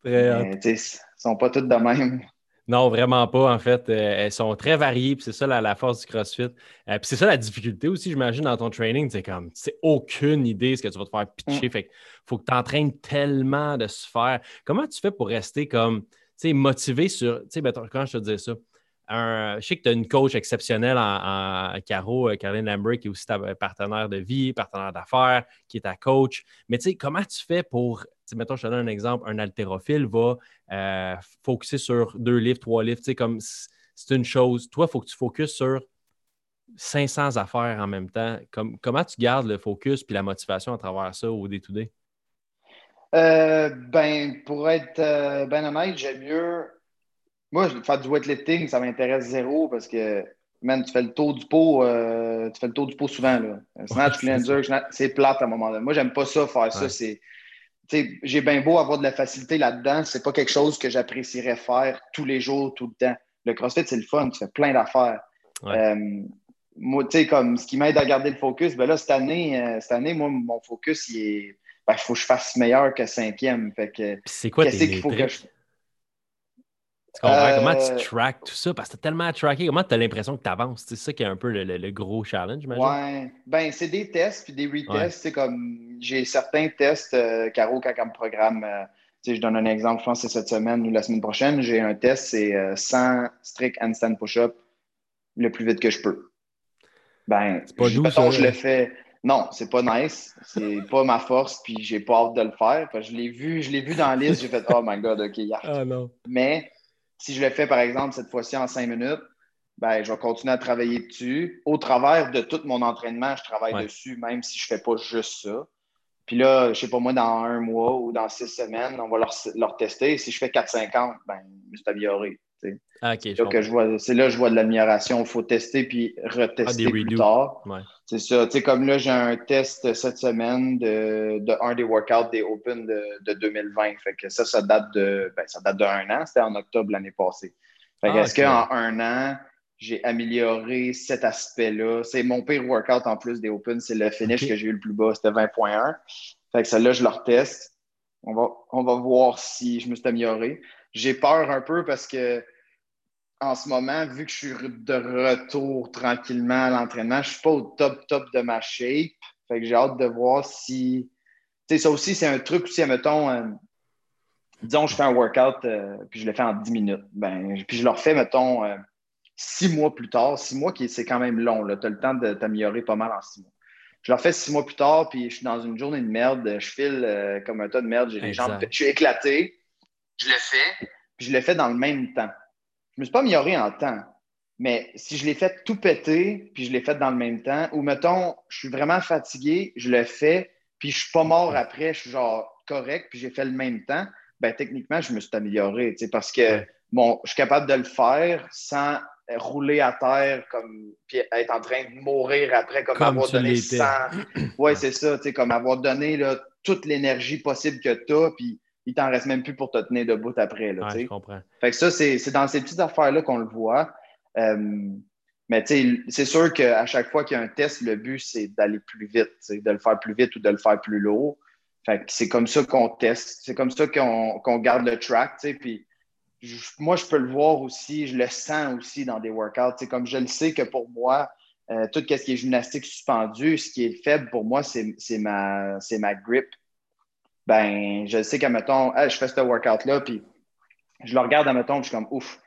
Très sont pas toutes de même. Non, vraiment pas. En fait, euh, elles sont très variées. c'est ça la, force du CrossFit. Euh, puis c'est ça la difficulté aussi, j'imagine, dans ton training. C'est comme, c'est aucune idée ce que tu vas te faire pitcher. Mm. Fait qu'il faut que tu entraînes tellement de se faire. Comment tu fais pour rester comme, tu sais, motivé sur, tu sais, quand je te disais ça, je sais que tu as une coach exceptionnelle en, Caro, euh, Caroline Lambert, qui est aussi ta partenaire de vie, partenaire d'affaires, qui est ta coach. Mais tu sais, comment tu fais pour, mettons, je te donne un exemple, un haltérophile va euh, focuser sur deux livres, trois livres, tu sais, comme c'est une chose. Toi, il faut que tu focuses sur 500 affaires en même temps. comment tu gardes le focus puis la motivation à travers ça au day-to-day? Euh, ben, pour être euh, ben j'aime mieux moi, faire du weightlifting, ça m'intéresse zéro parce que, man, tu fais le tour du pot, euh, tu fais le tour du pot souvent, là. Snatch, c'est plate à un moment donné. Moi, j'aime pas ça, faire ça. C'est, j'ai bien beau avoir de la facilité là-dedans, c'est pas quelque chose que j'apprécierais faire tous les jours, tout le temps. Le CrossFit, c'est le fun, tu fais plein d'affaires. Euh, moi, tu sais, comme ce qui m'aide à garder le focus, ben là, cette année, euh, cette année, moi, mon focus, il est. Ben, il faut que je fasse meilleur que cinquième. Fait que. C'est quoi tes qu'il faut que je Comment tu euh, track tout ça? Parce que tu tellement à tracker. Comment tu as l'impression que tu avances? C'est ça qui est un peu le, gros challenge, j'imagine. Ouais. Ben, c'est des tests puis des retests. c'est Comme j'ai certains tests, euh, Caro, quand elle me programme, euh, je donne un exemple, je pense que c'est cette semaine ou la semaine prochaine, j'ai un test, c'est 100 strict handstand push-up le plus vite que je peux. Ben, c'est pas doux, ça, je le fais. Non, c'est pas nice. C'est pas ma force, puis j'ai pas hâte de le faire. je l'ai vu, je l'ai vu dans la liste, j'ai fait Oh my god, ok, yeah. Ah non. Mais si je le fais, par exemple, cette fois-ci en cinq minutes, ben, je vais continuer à travailler dessus. Au travers de tout mon entraînement, je travaille dessus, même si je ne fais pas juste ça. Puis là, je ne sais pas moi, dans un mois ou dans six semaines, on va leur, tester. Si je fais 4,50, ben, je suis amélioré. Ah, c'est là que je vois, je vois de l'amélioration. Il faut tester puis retester ah, plus tard. C'est ça. Comme là, j'ai un test cette semaine de, de un des workouts des Open de, 2020. Fait que ça, ça date de ben, ça date d'un an. C'était en octobre l'année passée. Fait que ah, est-ce qu'en un an, j'ai amélioré cet aspect-là? C'est mon pire workout en plus des Open. C'est le finish que j'ai eu le plus bas. C'était 20.1. Fait que celle-là, je le reteste. On va, on va voir si je me suis amélioré. J'ai peur un peu parce que en ce moment, vu que je suis de retour tranquillement à l'entraînement, je ne suis pas au top, top de ma shape. Fait que j'ai hâte de voir si. Tu sais, ça aussi, c'est un truc aussi, mettons, euh, disons, je fais un workout, euh, puis je le fais en 10 minutes. Ben, puis je le refais, mettons, six mois plus tard, six mois, c'est quand même long, tu as le temps de t'améliorer pas mal en six mois. Je le refais six mois plus tard, puis je suis dans une journée de merde, je file euh, comme un tas de merde, j'ai les jambes, je suis éclaté, je le fais, puis je le fais dans le même temps. Je ne me suis pas amélioré en temps, mais si je l'ai fait tout péter, puis je l'ai fait dans le même temps, ou mettons, je suis vraiment fatigué, je le fais, puis je suis pas mort après, je suis genre correct, puis j'ai fait le même temps, ben techniquement, je me suis amélioré, parce que bon, je suis capable de le faire sans rouler à terre comme puis être en train de mourir après comme, avoir donné 100 ouais c'est ça tu sais comme avoir donné là, toute l'énergie possible que tu as puis il t'en reste même plus pour te tenir debout après là, ouais, je comprends. Fait que ça c'est dans ces petites affaires là qu'on le voit. Euh, mais c'est sûr qu'à chaque fois qu'il y a un test le but c'est d'aller plus vite de le faire plus vite ou de le faire plus lourd. Fait que c'est comme ça qu'on teste c'est comme ça qu'on garde le track puis moi, je peux le voir aussi, je le sens aussi dans des workouts. C'est comme je le sais que pour moi, euh, tout ce qui est gymnastique suspendu, ce qui est faible pour moi, c'est ma, ma grip. Ben, je sais qu'à mettons, je fais ce workout-là, puis je le regarde à mettons, je suis comme ouf.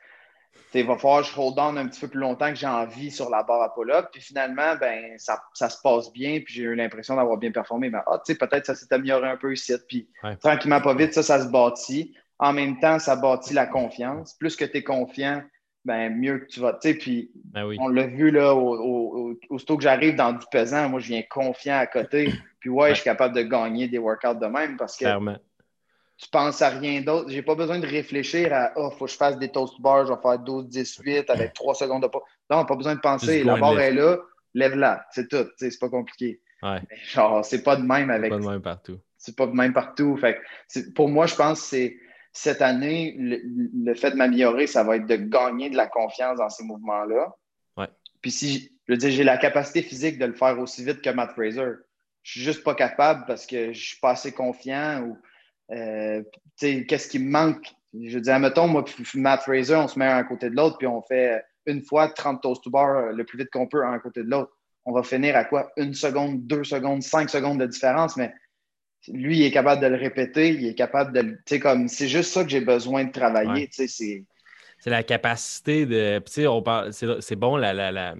Il va falloir que je hold on un petit peu plus longtemps que j'ai envie sur la barre à pull-up. Puis finalement, ben, ça, se passe bien. Puis j'ai eu l'impression d'avoir bien performé. Mais ah, peut-être ça s'est amélioré un peu ici. Puis tranquillement, pas vite, ça, ça se bâtit. En même temps, ça bâtit la confiance. Plus que tu es confiant, ben, mieux que tu vas. Puis ben on l'a vu là, au, aussitôt que j'arrive dans du pesant, moi, je viens confiant à côté. Puis ouais, je suis capable de gagner des workouts de même parce que tu penses à rien d'autre. J'ai pas besoin de réfléchir à Oh, faut que je fasse des toast bars, je vais faire 12-18 avec 3 secondes de pas. Non, pas besoin de penser. La barre est là, lève-la. C'est tout. C'est pas compliqué. Ouais. Genre, c'est pas de même avec. C'est pas de même partout. C'est pas de même partout. Fait pour moi, je pense que c'est cette année, le, fait de m'améliorer, ça va être de gagner de la confiance dans ces mouvements-là. Ouais. Puis si, je veux dire, j'ai la capacité physique de le faire aussi vite que Matt Fraser. Je suis juste pas capable parce que je suis pas assez confiant ou euh, qu'est-ce qui me manque? Je veux dire, mettons, moi, Matt Fraser, on se met un à côté de l'autre, puis on fait une fois 30 toast to bar le plus vite qu'on peut un à côté de l'autre. On va finir à quoi? Une seconde, deux secondes, cinq secondes de différence, mais lui, il est capable de le répéter, il est capable de Tu sais, comme, c'est juste ça que j'ai besoin de travailler, tu sais, c'est... C'est la capacité de... Tu sais, on parle... C'est bon, la, la, la,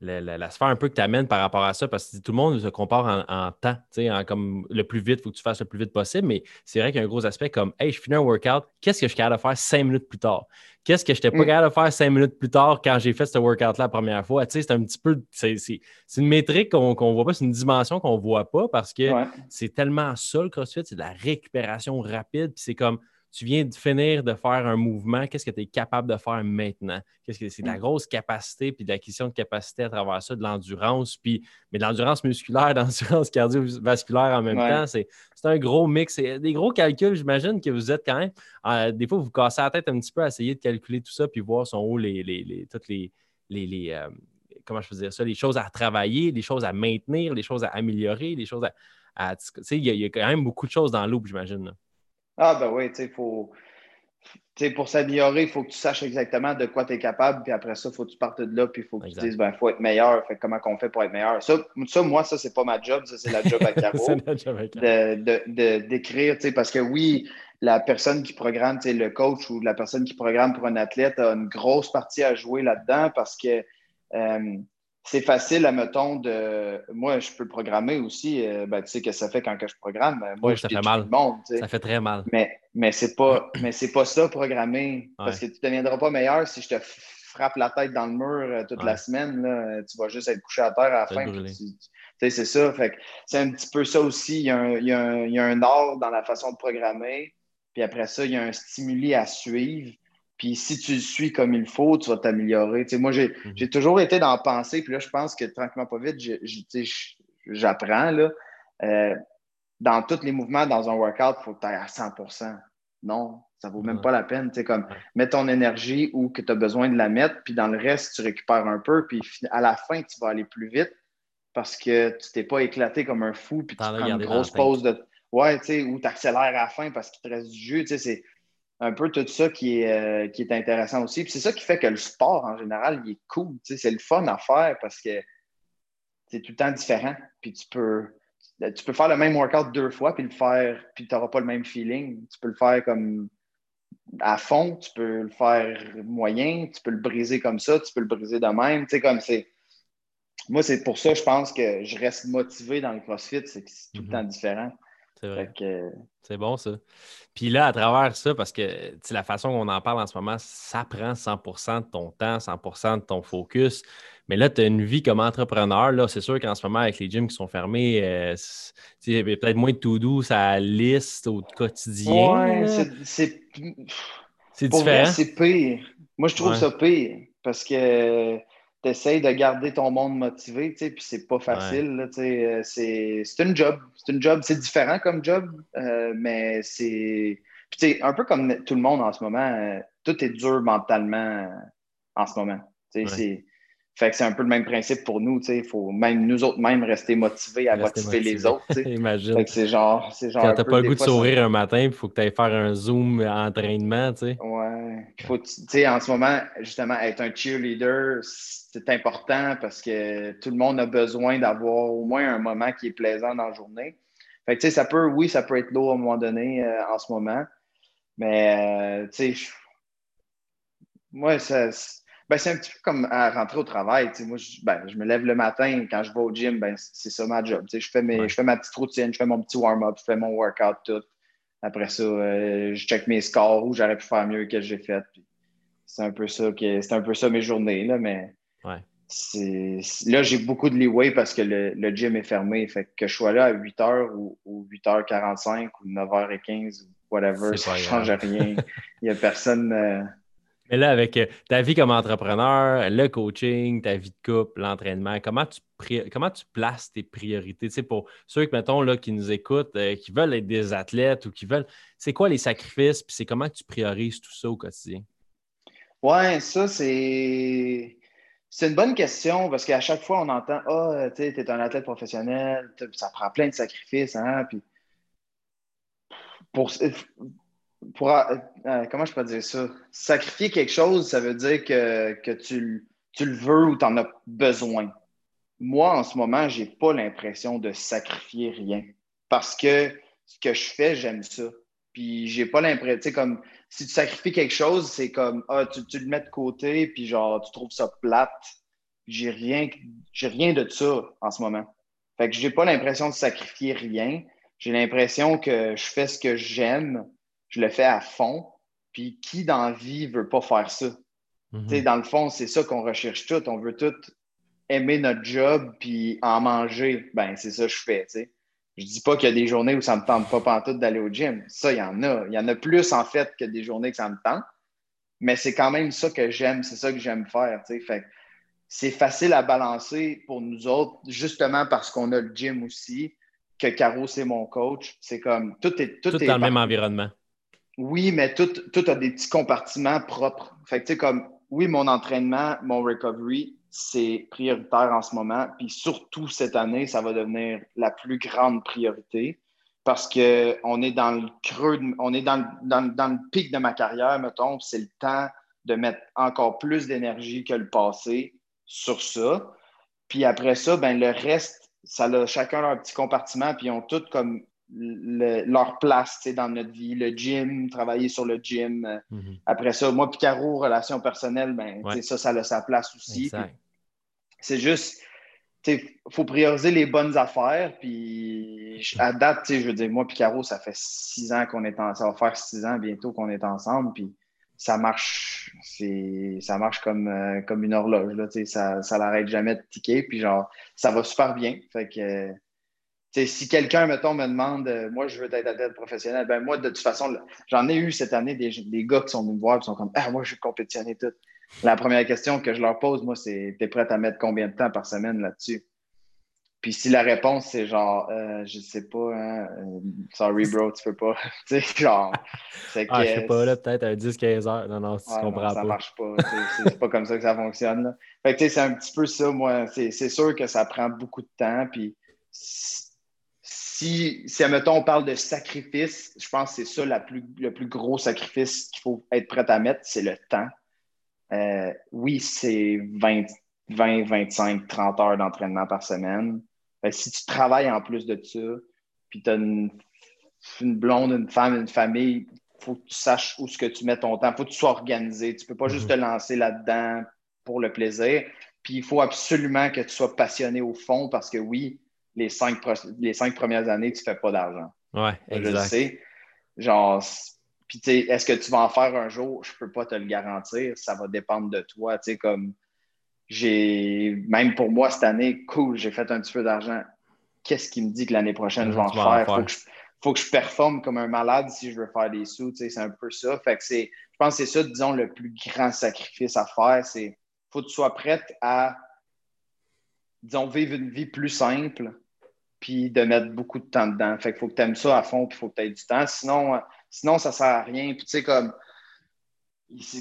la, sphère un peu que tu amènes par rapport à ça, parce que tout le monde se compare en, temps, tu sais, comme le plus vite, il faut que tu fasses le plus vite possible, mais c'est vrai qu'il y a un gros aspect comme, hey, je finis un workout, qu'est-ce que je suis capable de faire cinq minutes plus tard? Qu'est-ce que je n'étais pas mm. capable de faire cinq minutes plus tard quand j'ai fait ce workout-là la première fois? Tu sais, c'est un petit peu. C'est une métrique qu'on ne voit pas, c'est une dimension qu'on ne voit pas parce que c'est tellement ça le CrossFit, c'est de la récupération rapide. Puis c'est comme tu viens de finir de faire un mouvement, qu'est-ce que tu es capable de faire maintenant? Qu'est-ce que c'est de la mm. grosse capacité, puis de l'acquisition de capacité à travers ça, de l'endurance, puis mais de l'endurance musculaire, de l'endurance cardiovasculaire en même temps. C'est un gros mix. C'est des gros calculs, j'imagine que vous êtes quand même. Euh, des fois, vous, vous cassez la tête un petit peu à essayer de calculer tout ça, puis voir son haut les, les, toutes les. les, euh, comment je peux dire ça? Les choses à travailler, les choses à maintenir, les choses à améliorer, les choses à. tu sais, il y, a quand même beaucoup de choses dans l'eau, j'imagine. Ah, ben oui, tu sais, faut. pour s'améliorer, il faut que tu saches exactement de quoi tu es capable, puis après ça, il faut que tu partes de là, puis il faut que tu dises, ben, il faut être meilleur. Fait comment qu'on fait pour être meilleur? Ça, ça moi, ça, c'est pas ma job, ça, c'est la job à Caro. de, d'écrire, tu sais, parce que oui, la personne qui programme, tu sais, le coach ou la personne qui programme pour un athlète a une grosse partie à jouer là-dedans parce que euh, c'est facile, admettons, de. Moi, je peux programmer aussi. Euh, ben, tu sais que ça fait quand que je programme? Moi, ça fait mal. Monde, ça fait très mal. Mais, mais c'est pas, mais c'est pas ça, programmer. Parce que tu ne deviendras pas meilleur si je te frappe la tête dans le mur euh, toute la semaine. Là, tu vas juste être couché à terre à la fin. c'est ça. Fait c'est un petit peu ça aussi. Il y, a un, il, y a un, il y a un art dans la façon de programmer. Puis après ça, il y a un stimuli à suivre. Puis si tu le suis comme il faut, tu vas t'améliorer. Tu sais, moi, mhm. j'ai toujours été dans la pensée, puis là, je pense que tranquillement, pas vite, j'apprends. là. Euh, dans tous les mouvements, dans un workout, il faut que tu ailles à 100% Non, ça ne vaut même pas la peine. Tu sais, comme, mets ton énergie où que tu as besoin de la mettre, puis dans le reste, tu récupères un peu, puis à la fin, tu vas aller plus vite parce que tu t'es pas éclaté comme un fou, puis tu prends une grosse pause de. Ouais, tu sais, ou tu accélères à la fin parce qu'il te reste du jus. Tu sais, c'est un peu tout ça qui est, euh, qui est intéressant aussi. Puis c'est ça qui fait que le sport, en général, il est cool. C'est le fun à faire parce que c'est tout le temps différent. Puis tu peux, tu peux faire le même workout deux fois puis le faire, puis tu n'auras pas le même feeling. Tu peux le faire comme à fond, tu peux le faire moyen, tu peux le briser comme ça, tu peux le briser de même. Tu sais, comme c'est. Moi, c'est pour ça, je pense que je reste motivé dans le CrossFit, c'est que c'est tout le mhm. temps différent. C'est vrai. C'est bon, ça. Puis là, à travers ça, parce que la façon qu'on en parle en ce moment, ça prend 100% de ton temps, 100% de ton focus. Mais là, tu as une vie comme entrepreneur. Là, c'est sûr qu'en ce moment, avec les gyms qui sont fermés, euh, il y a peut-être moins de to-do, ça liste au quotidien. Ouais, c'est. C'est différent. C'est pire. Moi, je trouve ça pire parce que tu essaies de garder ton monde motivé, tu sais, puis c'est pas facile, tu sais, euh, c'est une job, c'est une job, c'est différent comme job, euh, mais c'est, tu sais, un peu comme tout le monde en ce moment, euh, tout est dur mentalement en ce moment, tu sais, c'est fait que c'est un peu le même principe pour nous, il faut même nous autres même rester motivés à motiver les autres. Imagine. Fait que c'est genre, c'est genre. Quand t'as pas le goût de sourire un matin, il faut que tu ailles faire un zoom entraînement, tu sais. Ouais. Faut, tu sais, en ce moment, justement, être un cheerleader, c'est important parce que tout le monde a besoin d'avoir au moins un moment qui est plaisant dans la journée. Fait que tu sais, ça peut, oui, ça peut être lourd à un moment donné euh, en ce moment. Mais euh, tu sais, moi, ça ben, c'est un petit peu comme à rentrer au travail. Moi, je, ben, je me lève le matin, quand je vais au gym, ben, c'est ça ma job. Je fais, mes, je fais ma petite routine, je fais mon petit warm-up, je fais mon workout, tout. Après ça, euh, je check mes scores où j'aurais pu faire mieux que j'ai fait. C'est un peu ça c'est un peu ça mes journées, là, mais là, j'ai beaucoup de leeway parce que le, le, gym est fermé. Fait que je sois là à 8h ou, 8h45 ou 9h15 ou whatever, ça ne change rien. Il n'y a personne. Euh, mais là, avec euh, ta vie comme entrepreneur, le coaching, ta vie de couple, l'entraînement, comment tu, comment tu places tes priorités? Tu sais, pour ceux que, mettons, là, qui nous écoutent, euh, qui veulent être des athlètes ou qui veulent. C'est quoi les sacrifices? Puis c'est comment tu priorises tout ça au quotidien? Ouais, ça, c'est. C'est une bonne question parce qu'à chaque fois, on entend Ah, tu es un athlète professionnel, ça prend plein de sacrifices. Hein? Puis pour, pour, euh, euh, comment je peux dire ça? Sacrifier quelque chose, ça veut dire que, que tu, tu, le veux ou tu en as besoin. Moi, en ce moment, je n'ai pas l'impression de sacrifier rien parce que ce que je fais, j'aime ça. Puis j'ai pas l'impression, tu sais, comme si tu sacrifies quelque chose, c'est comme, ah, tu, tu, le mets de côté, puis genre, tu trouves ça plate. J'ai rien, j'ai rien de ça en ce moment. Fait que j'ai pas l'impression de sacrifier rien. J'ai l'impression que je fais ce que j'aime, je le fais à fond. Puis qui dans la vie veut pas faire ça? Mhm. Dans le fond, c'est ça qu'on recherche tout. On veut tout aimer notre job puis en manger. Ben, c'est ça que je fais. sais. Je dis pas qu'il y a des journées où ça me tente pas pantoute d'aller au gym. Ça, il y en a. Il y en a plus en fait que des journées que ça me tente. Mais c'est quand même ça que j'aime, c'est ça que j'aime faire. Fait c'est facile à balancer pour nous autres, justement parce qu'on a le gym aussi, que Caro, c'est mon coach. C'est comme tout est. Tout, est dans le même environnement. Oui, mais tout, a des petits compartiments propres. Fait tu sais, comme, oui, mon entraînement, mon recovery, c'est prioritaire en ce moment. Puis surtout cette année, ça va devenir la plus grande priorité parce qu'on est dans le creux, on est dans, le pic de ma carrière, mettons, c'est le temps de mettre encore plus d'énergie que le passé sur ça. Puis après ça, ben, le reste, ça a chacun leur petit compartiment, puis ils ont tout comme leur place dans notre vie, le gym, travailler sur le gym. Mhm. Après ça, moi, Picaro, relations personnelles, ben, ça, ça a sa place aussi. C'est juste, il faut prioriser les bonnes affaires. Puis à date, je veux dire, moi, Picaro, ça fait six ans qu'on est ensemble. Ça va faire six ans bientôt qu'on est ensemble. Puis ça marche, ça marche comme, euh, comme une horloge. Là, ça, ça l'arrête jamais de ticker. Puis genre, ça va super bien. Fait que si quelqu'un, mettons, me demande, euh, moi, je veux être athlète professionnel, ben moi, de toute façon, j'en ai eu cette année des, des, gars qui sont venus me voir et qui sont comme, ah, moi, je veux compétitionner tout. La première question que je leur pose, moi, c'est, t'es prêt à mettre combien de temps par semaine là-dessus? Puis si la réponse, c'est genre, euh, je sais pas, hein, euh, sorry bro, tu peux pas. tu sais, genre. C'est ah, je sais pas, là, peut-être à 10-15 heures. Non, non, tu comprends pas. Ça marche pas. c'est pas comme ça que ça fonctionne. Là. Fait que, tu sais, c'est un petit peu ça, moi. C'est sûr que ça prend beaucoup de temps. Puis si, si, admettons, on parle de sacrifice, je pense que c'est ça la plus, le plus gros sacrifice qu'il faut être prêt à mettre, c'est le temps. Euh, oui, c'est 20, 20, 25, 30 heures d'entraînement par semaine. si tu travailles en plus de ça, puis tu as une, blonde, une femme, une famille, faut que tu saches où ce que tu mets ton temps. Il faut que tu sois organisé. Tu ne peux pas juste mhm. te lancer là-dedans pour le plaisir. Puis il faut absolument que tu sois passionné au fond parce que oui, les cinq, les cinq premières années, tu ne fais pas d'argent. Ouais, exact. Je le sais. Genre, puis est-ce que tu vas en faire un jour? Je ne peux pas te le garantir. Ça va dépendre de toi. Tu sais, comme j'ai, même pour moi cette année, cool, j'ai fait un petit peu d'argent. Qu'est-ce qui me dit que l'année prochaine, je vais en faire? Il faut que je faut que je performe comme un malade si je veux faire des sous. C'est un peu ça. Fait que c'est, je pense que c'est ça, disons, le plus grand sacrifice à faire. C'est faut que tu sois prête à, disons, vivre une vie plus simple puis de mettre beaucoup de temps dedans. Fait qu'il faut que tu aimes ça à fond puis il faut que tu aies du temps. Sinon, sinon, ça ne sert à rien. Puis tu sais, comme,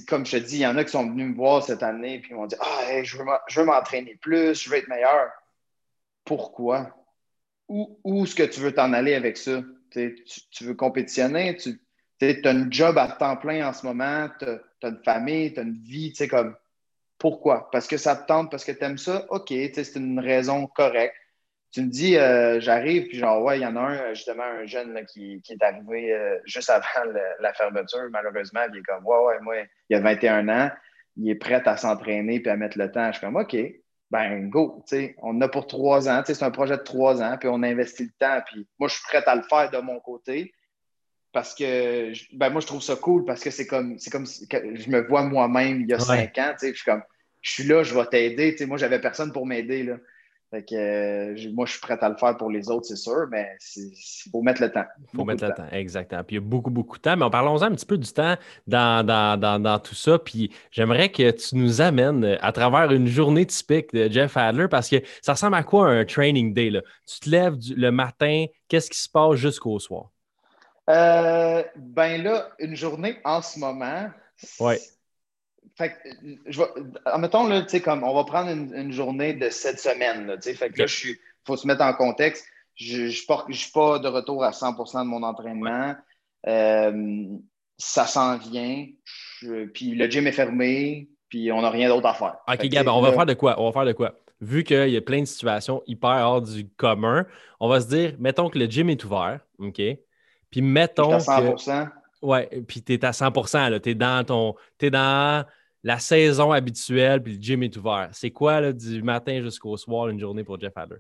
comme je te dis, il y en a qui sont venus me voir cette année puis ils m'ont dit Ah, je veux m'entraîner plus, je veux être meilleur. Pourquoi? Où, où est-ce que tu veux t'en aller avec ça? tu, veux compétitionner, tu as un job à temps plein en ce moment, tu as, une famille, tu as une vie, tu sais, comme pourquoi? Parce que ça te tente, parce que tu aimes ça? OK, c'est une raison correcte. Tu me dis, euh, j'arrive, puis genre, ouais, il y en a un, justement, un jeune qui, est arrivé euh, juste avant la fermeture, malheureusement, il est comme, ouais, ouais, moi, il a 21 ans, il est prêt à s'entraîner puis à mettre le temps. Je suis comme, OK, ben go, on a pour trois ans, c'est un projet de trois ans, puis on investit le temps, puis moi, je suis prêt à le faire de mon côté parce que ben, moi, je trouve ça cool parce que c'est comme, c'est comme je me vois moi-même il y a cinq ans, je suis comme, je suis là, je vais t'aider, moi, j'avais personne pour m'aider, là. Fait que, euh, moi, je suis prêt à le faire pour les autres, c'est sûr, mais il faut mettre le temps. Il faut mettre le temps. exactement. Puis il y a beaucoup, beaucoup de temps. Mais parlons-en un petit peu du temps dans, tout ça. Puis j'aimerais que tu nous amènes à travers une journée typique de Jeff Adler parce que ça ressemble à quoi un training day? Là? Tu te lèves le matin, qu'est-ce qui se passe jusqu'au soir? Euh, ben là, une journée en ce moment. Oui fait je admettons, là, comme on va prendre une, journée de cette semaine. Là, fait que là, il faut se mettre en contexte. Je ne suis pas de retour à 100 de mon entraînement. Euh, ça s'en vient. puis le gym est fermé. Puis on n'a rien d'autre à faire. OK, Gab, on va faire de quoi? On va faire de quoi? Vu qu'il y a plein de situations hyper hors du commun, on va se dire, mettons que le gym est ouvert, OK? Puis mettons. à 100 que... Ouais, puis tu es à 100% Tu es dans ton. Es dans la saison habituelle, puis le gym est ouvert. C'est quoi là, du matin jusqu'au soir une journée pour Jeff Adler?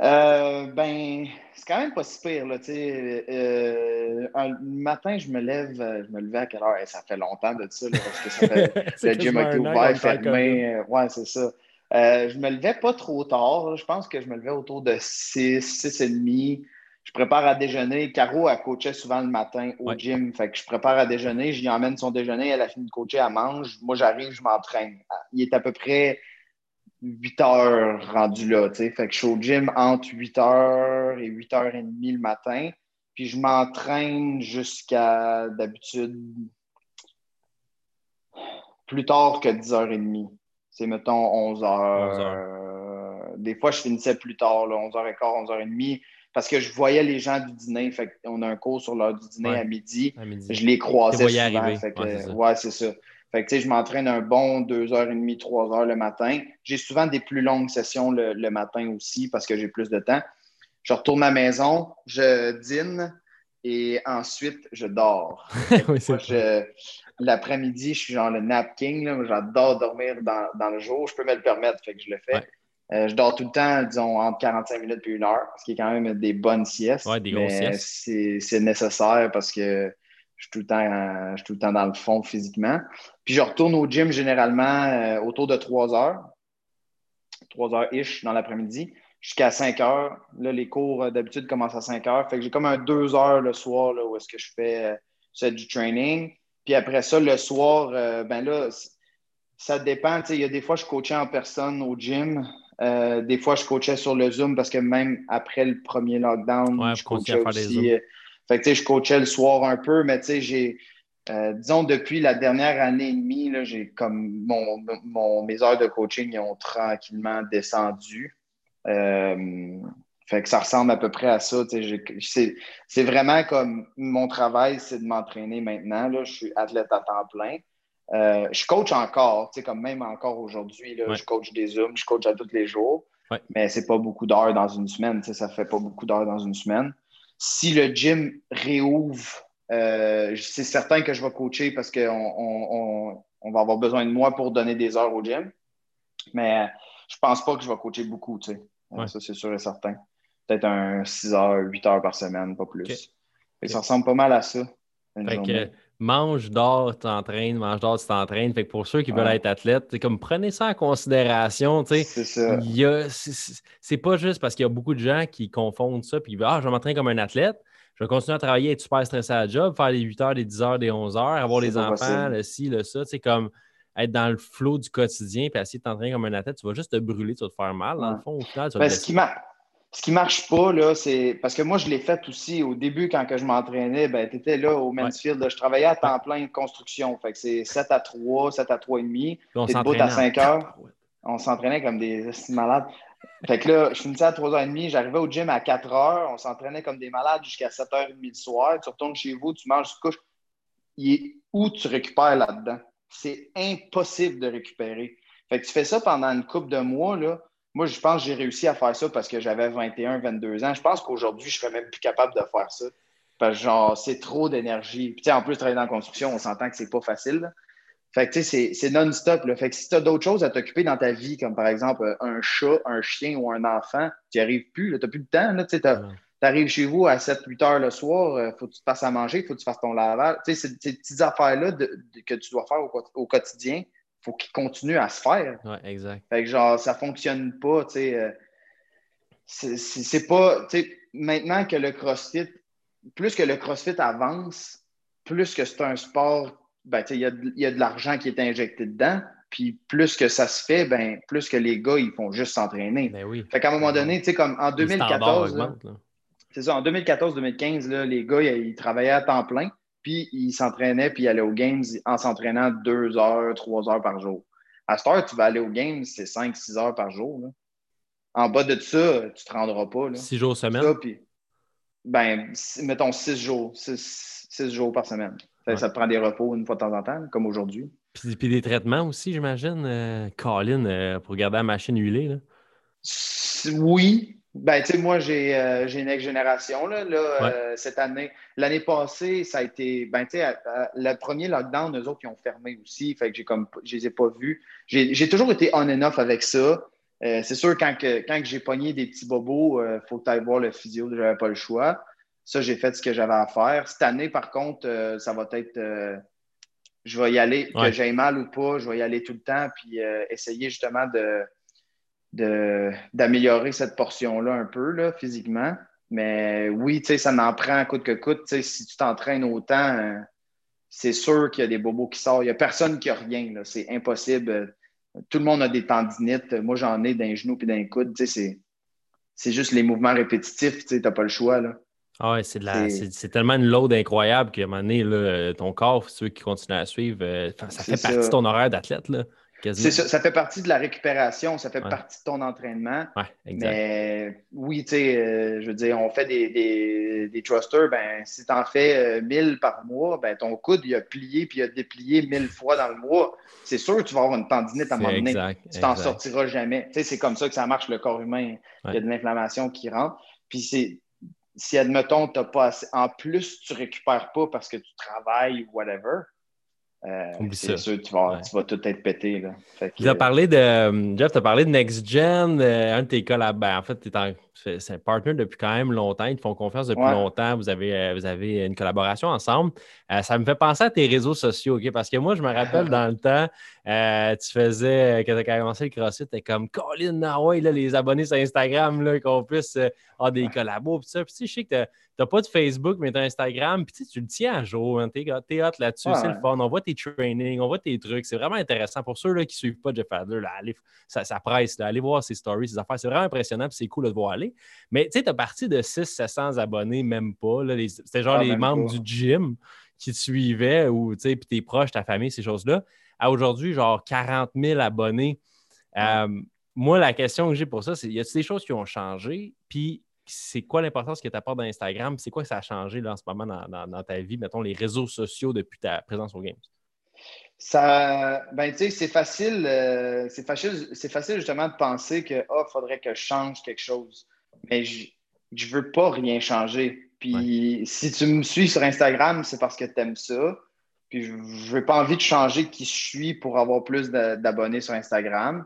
Euh, ben, c'est quand même pas si pire. Là, euh, le matin, je me lève, je me levais à quelle heure? ça fait longtemps de ça, parce que ça fait, le gym a été ouvert, fermé. ouais, c'est ça. Euh, je me levais pas trop tard. Je pense que je me levais autour de 6, 6 et demi je prépare à déjeuner. Caro, a coaché souvent le matin au gym. Fait que je prépare à déjeuner, j'y emmène son déjeuner, elle a fini de coacher, elle mange. Moi, j'arrive, je m'entraîne. Il est à peu près 8 heures rendu là. Fait que je suis au gym entre 8 heures et 8 heures et demie le matin. Puis je m'entraîne jusqu'à d'habitude plus tard que 10h30. C'est mettons 11 h. Des fois, je finissais plus tard, 11h15, 11h30 parce que je voyais les gens du dîner. Fait on a un cours sur l'heure du dîner à, midi. Je les croisais souvent. Fait ouais, c'est ça. Fait que, je m'entraîne un bon 2h30, 3h le matin. J'ai souvent des plus longues sessions le, matin aussi parce que j'ai plus de temps. Je retourne à la maison, je dîne et ensuite je dors. L'après-midi, je suis genre le nap king. J'adore dormir dans, le jour. Je peux me le permettre, fait que je le fais. Euh, je dors tout le temps, disons, entre 45 minutes et une heure, ce qui est quand même des bonnes siestes. Ouais, des grosses siestes. C'est nécessaire parce que je suis, tout le temps, tout le temps dans le fond physiquement. Puis je retourne au gym généralement euh, autour de 3 heures, 3 heures-ish dans l'après-midi, jusqu'à 5 heures. Là, les cours euh, d'habitude commencent à 5 heures. Fait que j'ai comme un 2 heures le soir là, où est-ce que je fais du training. Puis après ça, le soir, ben là, ça dépend. Il y a des fois, je coachais en personne au gym. Euh, des fois, je coachais sur le Zoom parce que même après le premier lockdown, je coachais aussi. Euh, fait que, je coachais le soir un peu, mais j'ai, euh, disons, depuis la dernière année et demie, j'ai comme mon, mes heures de coaching ont tranquillement descendu. fait que ça ressemble à peu près à ça. C'est vraiment comme mon travail, c'est de m'entraîner maintenant. Là. Je suis athlète à temps plein. Euh, je coach encore, tu sais, comme même encore aujourd'hui, je coach des Zooms, je coach à tous les jours, mais c'est pas beaucoup d'heures dans une semaine, tu sais, ça fait pas beaucoup d'heures dans une semaine. Si le gym réouvre c'est certain que je vais coacher parce qu'on on, va avoir besoin de moi pour donner des heures au gym. Mais je pense pas que je vais coacher beaucoup, tu sais. Ça, c'est sûr et certain. Peut-être un 6 heures, 8 heures par semaine, pas plus. Ça ressemble pas mal à ça. Fait que, mange, dors, t'entraînes, mange, dors, tu t'entraînes. Fait que pour ceux qui veulent être athlètes, c'est comme prenez ça en considération. C'est ça. C'est pas juste parce qu'il y a beaucoup de gens qui confondent ça puis Ah, je vais m'entraîner comme un athlète. Je vais continuer à travailler, être super stressé à la job, faire les 8 heures, les 10 heures, les 11 heures, avoir les enfants, le ci, le ça. C'est comme être dans le flot du quotidien puis essayer de t'entraîner comme un athlète, tu vas juste te brûler, tu vas te faire mal. Dans le fond, au final, tu vas ben, ce, qui ce qui marche pas, là, c'est. Parce que moi, je l'ai fait aussi au début quand que je m'entraînais, ben, tu étais là au Mansfield. Je travaillais à temps plein de construction. Fait que c'est 7 à 3, 7 à 3 et demi. Tu debout à 5 heures. On s'entraînait comme des malades. Fait que là, je finissais à 3h30, j'arrivais au gym à 4h, on s'entraînait comme des malades jusqu'à 7h30 du soir. Tu retournes chez vous, tu manges, tu couches. Il est où tu récupères là-dedans? c'est impossible de récupérer. Fait que tu fais ça pendant une couple de mois, là. Moi, je pense que j'ai réussi à faire ça parce que j'avais 21, 22 ans. Je pense qu'aujourd'hui, je serais même plus capable de faire ça. Parce que, genre, c'est trop d'énergie. Puis, en plus, travailler dans la construction, on s'entend que c'est pas facile. Fait que, tu sais, c'est non-stop. Fait que si tu as d'autres choses à t'occuper dans ta vie, comme par exemple un chat, un chien ou un enfant, tu n'y arrives plus. Tu n'as plus le temps. Tu arrives chez vous à 7-8 heures le soir, il euh, faut que tu te fasses à manger, il faut que tu fasses ton lavage. Tu sais, ces, petites affaires-là que tu dois faire au, quotidien, faut qu'ils continuent à se faire. Oui, exact. Fait que genre, ça ne fonctionne pas, tu sais. Euh, c'est pas, tu sais, maintenant que le CrossFit, plus que le CrossFit avance, plus que c'est un sport, ben, il y a, y a de l'argent qui est injecté dedans. Puis plus que ça se fait, ben, plus que les gars, ils font juste s'entraîner. Ben oui. Fait qu'à un moment donné, tu sais, comme en 2014, c'est ça, en 2014-2015, les gars, ils, travaillaient à temps plein, puis ils s'entraînaient, puis ils allaient aux games en s'entraînant deux heures, trois heures par jour. À cette heure, tu vas aller aux games, c'est cinq, six heures par jour. En bas de ça, tu ne te rendras pas. Six jours semaine? ben, mettons six jours, six, jours par semaine. Ça, te prend des repos une fois de temps en temps, comme aujourd'hui. Puis, des traitements aussi, j'imagine, euh, Colin, euh, pour garder la machine huilée. Oui, ben, tu sais, moi, j'ai euh, une Next Génération là, euh, cette année. L'année passée, ça a été. Ben, tu sais, le premier lockdown, eux autres, ils ont fermé aussi. Fait que j'ai comme je les ai pas vus. J'ai toujours été on and off avec ça. Euh, c'est sûr, quand, que, quand j'ai pogné des petits bobos, il faut que tu ailles voir le physio, j'avais pas le choix. Ça, j'ai fait ce que j'avais à faire. Cette année, par contre, ça va être. je vais y aller, que j'aille mal ou pas, je vais y aller tout le temps, puis essayer justement de d'améliorer cette portion-là un peu là, physiquement. Mais oui, ça n'en prend coûte que coûte. Si tu t'entraînes autant, euh, c'est sûr qu'il y a des bobos qui sortent. Il n'y a personne qui a rien. C'est impossible. Tout le monde a des tendinites. Moi, j'en ai d'un genou et d'un coude. C'est, c'est juste les mouvements répétitifs. Tu n'as pas le choix. Là. Ah ouais, c'est, c'est, tellement une load incroyable qu'à un moment donné, ton corps, ceux qui continuent à suivre, euh, ça fait partie de ton horaire d'athlète. Là. Ça, ça, fait partie de la récupération, ça fait partie de ton entraînement. Ouais, exact. Mais oui, tu sais, euh, je veux dire, on fait des, des, des thrusters, ben, si tu en fais 1000 euh, par mois, ben, ton coude, il a plié puis il a déplié 1000 fois dans le mois. C'est sûr que tu vas avoir une tendinite à un moment donné. Tu t'en sortiras jamais. Tu sais, c'est comme ça que ça marche le corps humain. Il y a de l'inflammation qui rentre. Puis c'est si, admettons, tu pas assez, en plus, tu récupères pas parce que tu travailles ou whatever, euh, c'est sûr, tu vas, tu vas, tout être pété. Là. tu as parlé de, euh, Jeff, tu as parlé de Next Gen, euh, un de tes collabs. Ben, en fait, c'est un partner depuis quand même longtemps. Ils te font confiance depuis longtemps. Vous avez, vous avez une collaboration ensemble. ça me fait penser à tes réseaux sociaux, OK? Parce que moi, je me rappelle dans le temps, tu faisais, quand tu as commencé le CrossFit, tu comme Colin, ah ouais, là, les abonnés sur Instagram, qu'on puisse avoir des collabos. Puis, ça. puis je sais que tu n'as pas de Facebook, mais tu as Instagram, puis tu le tiens à jour. Hein, tu es, hot là-dessus, c'est le fun. On voit tes trainings, on voit tes trucs. C'est vraiment intéressant. Pour ceux là, qui ne suivent pas Jeff Adler, là, allez, ça, ça, presse. Là, allez voir ses stories, ses affaires. C'est vraiment impressionnant, puis c'est cool de voir aller. Mais tu sais, tu as parti de 600-700 abonnés, même pas. C'était genre ah, les membres du gym qui te suivaient, ou puis tes proches, ta famille, ces choses-là. À aujourd'hui, genre 40 000 abonnés. Euh, moi, la question que j'ai pour ça, c'est y a-t-il des choses qui ont changé? Puis c'est quoi l'importance que tu apportes dans Instagram? C'est quoi que ça a changé là, en ce moment dans, ta vie, mettons, les réseaux sociaux depuis ta présence au Games? Ça, ben, tu sais, c'est facile, euh, c'est facile, c'est facile justement de penser que, oh, faudrait que je change quelque chose. Mais je ne veux pas rien changer. Puis si tu me suis sur Instagram, c'est parce que tu aimes ça. Puis je n'ai pas envie de changer qui je suis pour avoir plus d'abonnés sur Instagram.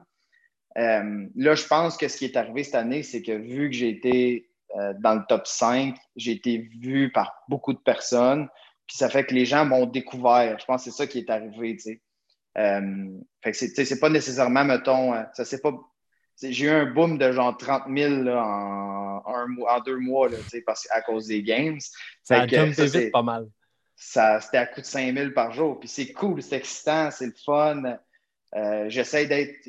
Euh, là, je pense que ce qui est arrivé cette année, c'est que vu que j'ai été euh, dans le top 5, j'ai été vu par beaucoup de personnes. Puis ça fait que les gens m'ont découvert. Je pense que c'est ça qui est arrivé. Euh, fait que c'est pas nécessairement, mettons, ça c'est pas. J'ai eu un boom de genre 30 000 en, en, deux mois là, parce, à cause des games. Ça a vite pas mal. C'était à coût de 5 000 par jour. Puis c'est cool, c'est excitant, c'est le fun. Euh, j'essaie d'être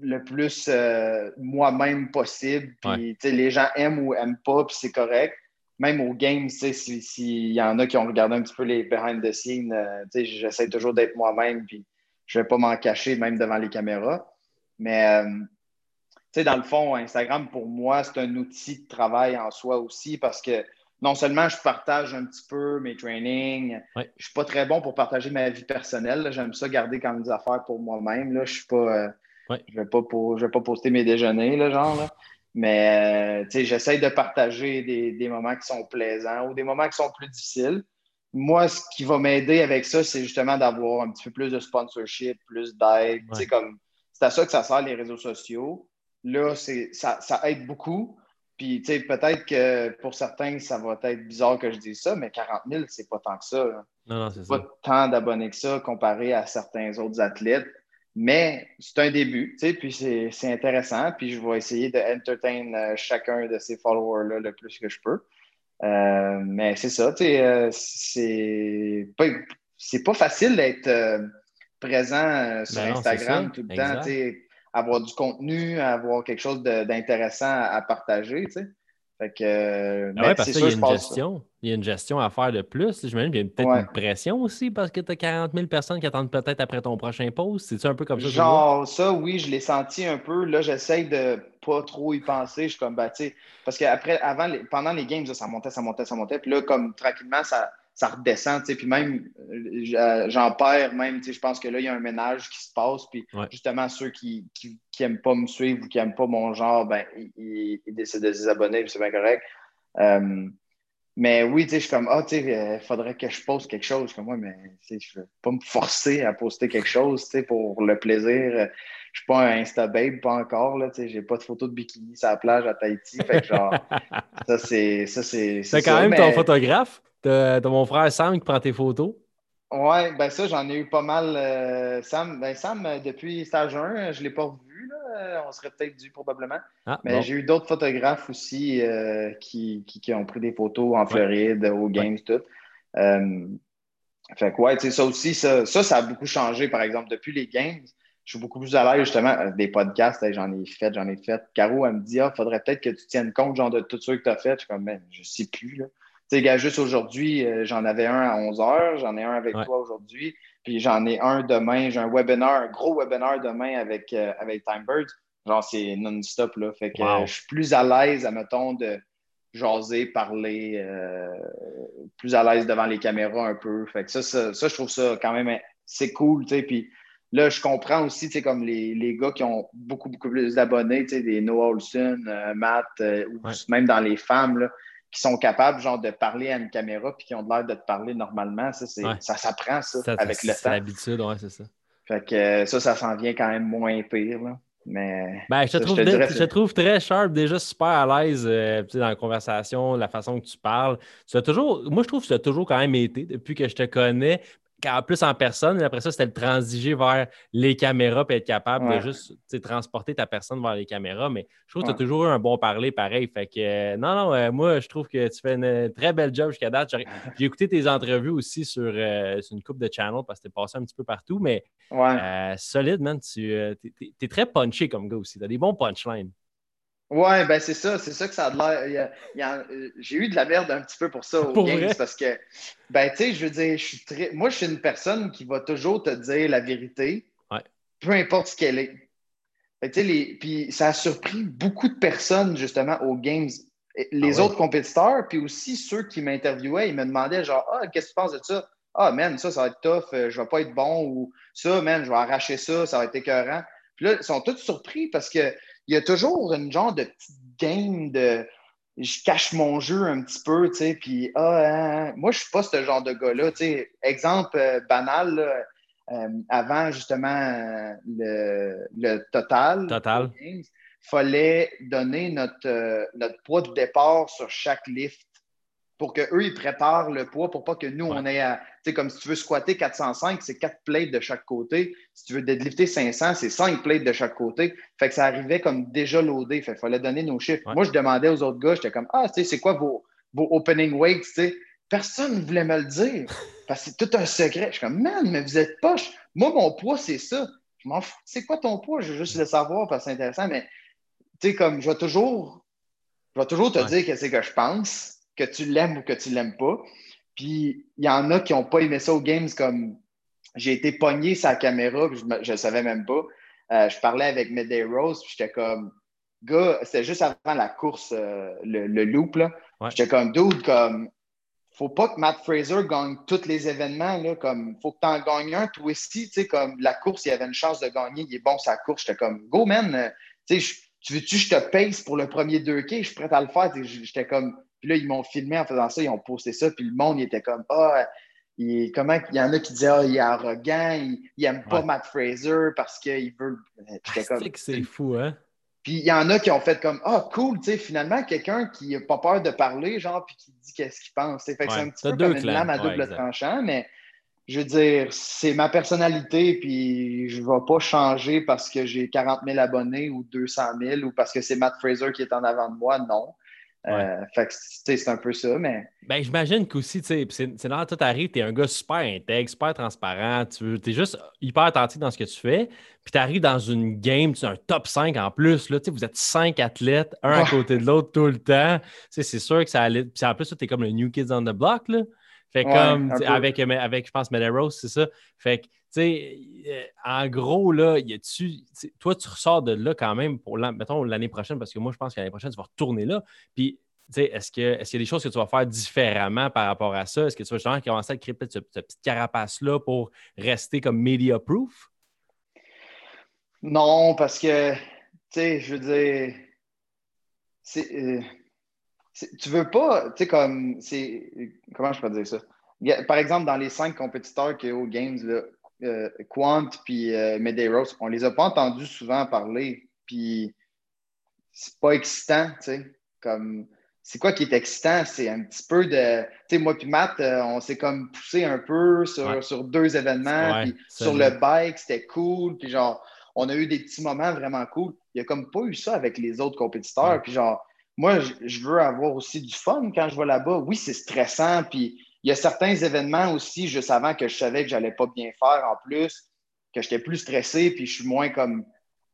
le plus euh, moi-même possible. Puis, les gens aiment ou aiment pas, puis c'est correct. Même au game, s'il si y en a qui ont regardé un petit peu les behind the scenes, euh, j'essaie toujours d'être moi-même, puis je vais pas m'en cacher, même devant les caméras. Mais, dans le fond, Instagram, pour moi, c'est un outil de travail en soi aussi parce que non seulement je partage un petit peu mes trainings, je ne suis pas très bon pour partager ma vie personnelle. J'aime ça garder comme des affaires pour moi-même. Je suis pas. Euh, je ne vais, pas vais pas poster mes déjeuners, là, genre. Mais euh, j'essaie de partager des, moments qui sont plaisants ou des moments qui sont plus difficiles. Moi, ce qui va m'aider avec ça, c'est justement d'avoir un petit peu plus de sponsorship, plus d'aide. Comme, c'est à ça que ça sert les réseaux sociaux. Là, ça, ça aide beaucoup. Puis, tu sais, peut-être que pour certains, ça va être bizarre que je dise ça, mais 40 000, c'est pas tant que ça. Non, non, c'est Pas tant d'abonnés que ça comparé à certains autres athlètes. Mais c'est un début, tu sais, puis c'est intéressant. Puis je vais essayer de entertain euh, chacun de ces followers-là le plus que je peux. Euh, mais c'est ça, tu sais, euh, c'est pas, pas facile d'être présent sur ben Instagram tout le temps, tu sais avoir du contenu, avoir quelque chose d'intéressant à, partager, tu sais. Fait que, euh, ah parce qu'il y a une gestion. Il y a une gestion à faire de plus. J'imagine qu'il y a peut-être une pression aussi parce que tu as 40 000 personnes qui attendent peut-être après ton prochain post. C'est un peu comme ça? Genre, ça, oui, je l'ai senti un peu. Là, j'essaie de pas trop y penser. Je suis comme, bah, tu sais, parce que après, avant, pendant les games, ça montait, ça montait, ça montait. Puis là, comme tranquillement, ça, ça redescend, tu sais, puis même, euh, j'en perds même, tu sais, je pense que là, il y a un ménage qui se passe, puis justement, ceux qui n'aiment pas me suivre ou qui n'aiment pas mon genre, ben, ils, décident de se désabonner, puis c'est bien correct. Euh, mais oui, tu sais, je suis comme, ah, tu sais, il euh, faudrait que je poste quelque chose. Comme moi, mais je ne veux pas me forcer à poster quelque chose, tu sais, pour le plaisir. Je suis pas un Insta babe, pas encore, là, tu sais, j'ai pas de photo de bikini sur la plage à Tahiti. Fait que genre, ça, c'est. C'est quand même ton photographe? T'as mon frère Sam qui prend tes photos. Oui, ben ça, j'en ai eu pas mal. Euh, Sam, ben Sam, euh, depuis stage 1, je ne l'ai pas revu. Là. On serait peut-être dû probablement. Ah, Mais j'ai eu d'autres photographes aussi euh, qui, qui, ont pris des photos en Floride, aux Games, tout. fait que ouais, ça aussi, ça, ça, ça, a beaucoup changé, par exemple, depuis les Games. Je suis beaucoup plus à l'aise, justement, des podcasts, j'en ai fait, j'en ai fait. Caro, elle me dit, ah, faudrait peut-être que tu tiennes compte, genre, de tout ce que tu as fait. Je suis comme, ben, je sais plus, là sais, gars, juste aujourd'hui, euh, j'en avais un à 11 h, j'en ai un avec toi aujourd'hui, puis j'en ai un demain, j'ai un webinaire, un gros webinaire demain avec, euh, avec Timebird. Genre, c'est non-stop, là. Fait que je suis plus à l'aise, admettons, de jaser, parler, euh, plus à l'aise devant les caméras un peu. Fait que ça, ça, je trouve ça quand même, c'est cool, tu sais. Puis là, je comprends aussi, tu sais, comme les, les, gars qui ont beaucoup, beaucoup plus d'abonnés, tu sais, des Noah Olson, Matt, ou même dans les femmes, là qui sont capables genre de parler à une caméra puis qui ont l'air de te parler normalement. Ça, ça s'apprend, ça, avec le temps. C'est l'habitude, ouais, c'est ça. Fait que ça, ça s'en vient quand même moins pire. Là. Mais ben, je, te trouve, je, trouve, très sharp, déjà super à l'aise euh, dans la conversation, la façon que tu parles. toujours, moi, je trouve que tu as toujours quand même été, depuis que je te connais, plus en personne. Et après ça, c'était le transiger vers les caméras et être capable de juste transporter ta personne vers les caméras. Mais je trouve que tu as toujours eu un bon parler pareil. Fait que euh, non, non, euh, moi, je trouve que tu fais une très belle job jusqu'à date. J'ai écouté tes entrevues aussi sur, euh, une coupe de channel parce que tu es passé un petit peu partout. Mais solide, man. Tu es, très punché comme gars aussi. Tu as des bons punchlines. Ouais, ben c'est ça, c'est ça que ça a l'air. J'ai eu de la merde un petit peu pour ça au Games parce que, ben tu sais, je veux dire, je suis très. Moi, je suis une personne qui va toujours te dire la vérité, peu importe ce qu'elle est. Ben, les... Puis ça a surpris beaucoup de personnes, justement, aux Games. Les ah autres compétiteurs, puis aussi ceux qui m'interviewaient, ils me demandaient genre, ah, qu'est-ce que tu penses de ça? Ah, man, ça, ça va être tough, euh, je vais pas être bon, ou ça, man, je vais arracher ça, ça va être écœurant. Puis là, ils sont tous surpris parce que il y a toujours une genre de petite game de je cache mon jeu un petit peu, tu sais, puis ah, hein, moi, je suis pas ce genre de gars-là, tu sais. Exemple euh, banal, euh, avant justement le, total, total. il fallait donner notre, notre poids de départ sur chaque lift pour qu'eux, ils préparent le poids pour pas que nous, on ait à. Tu sais, comme si tu veux squatter 405, c'est 4 plates de chaque côté. Si tu veux deadlifter 500, c'est 5 plates de chaque côté. Fait que ça arrivait comme déjà loadé. Fait qu'il fallait donner nos chiffres. Moi, je demandais aux autres gars, j'étais comme Ah, tu sais, c'est quoi vos, vos opening weights, tu sais? Personne ne voulait me le dire. Parce que c'est tout un secret. Je suis comme, man, mais vous êtes poche. Moi, mon poids, c'est ça. Je m'en fous. C'est quoi ton poids? Je veux juste le savoir parce que c'est intéressant. Mais, tu sais, comme, je vais toujours, je vais toujours te dire qu'est-ce que je pense que tu l'aimes ou que tu l'aimes pas. Puis il y en a qui n'ont pas aimé ça aux games comme j'ai été pogné sa caméra, je ne savais même pas. Euh, je parlais avec Medeiros, puis j'étais comme gars, c'était juste avant la course, euh, le, loop. Là. J'étais comme dude, comme faut pas que Matt Fraser gagne tous les événements. Là, comme faut que tu en gagnes un, toi aussi, comme la course, il y avait une chance de gagner, il est bon sa course. J'étais comme Go man, euh, tu veux-tu que je te pace pour le premier 2K? Je suis prêt à le faire. J'étais comme puis là, ils m'ont filmé en faisant ça, ils ont posté ça, puis le monde, il était comme Ah, il, comment il y en a qui disaient Ah, il est arrogant, il, n'aime pas Matt Fraser parce qu'il veut. Ah. C'est fou, hein? Puis il y en a qui ont fait comme Ah, cool, tu sais, finalement, quelqu'un qui n'a pas peur de parler, genre, puis qui dit qu'est-ce qu'il pense. Fait que c'est un petit peu comme une lame à double tranchant, mais je veux dire, c'est ma personnalité, puis je ne vais pas changer parce que j'ai 40 000 abonnés ou 200 000 ou parce que c'est Matt Fraser qui est en avant de moi. Non. Euh, fait c'est un peu ça, mais. Ben, j'imagine qu'aussi, tu sais, c'est dans tout arrive, tu es un gars super intègre, super transparent, tu es juste hyper attentif dans ce que tu fais, puis tu arrives dans une game, tu es un top 5 en plus, là, tu sais, vous êtes cinq athlètes, un à côté de l'autre tout le temps. C'est sûr que ça allait. Puis en plus, tu es comme le New Kids on the Block, là. Fait comme, avec, avec, je pense, Medeiros, c'est ça. Fait que, tu sais, euh, en gros, là, y a-tu, toi, tu ressors de là quand même pour, mettons, l'année prochaine, parce que moi, je pense que l'année prochaine, tu vas retourner là. Puis, est-ce qu'il est y a des choses que tu vas faire différemment par rapport à ça? Est-ce que tu vas justement commencer à créer peut-être cette, petite carapace-là pour rester comme media proof? Non, parce que, tu sais, je veux dire. Euh, tu veux pas, tu sais, comme, c'est, comment je peux dire ça? Par exemple, dans les cinq compétiteurs qu'il y a Games, là, euh, Quant puis euh, Medeiros, on les a pas entendus souvent parler, puis c'est pas excitant, tu sais, comme, c'est quoi qui est excitant? C'est un petit peu de, tu sais, moi puis Matt, euh, on s'est comme poussé un peu sur, sur deux événements, puis sur le bike, c'était cool, puis genre, on a eu des petits moments vraiment cool. Il y a comme pas eu ça avec les autres compétiteurs, puis genre, moi, je veux avoir aussi du fun quand je vais là-bas. Oui, c'est stressant. Puis il y a certains événements aussi, juste avant que je savais que j'allais pas bien faire en plus, que j'étais plus stressé, puis je suis moins comme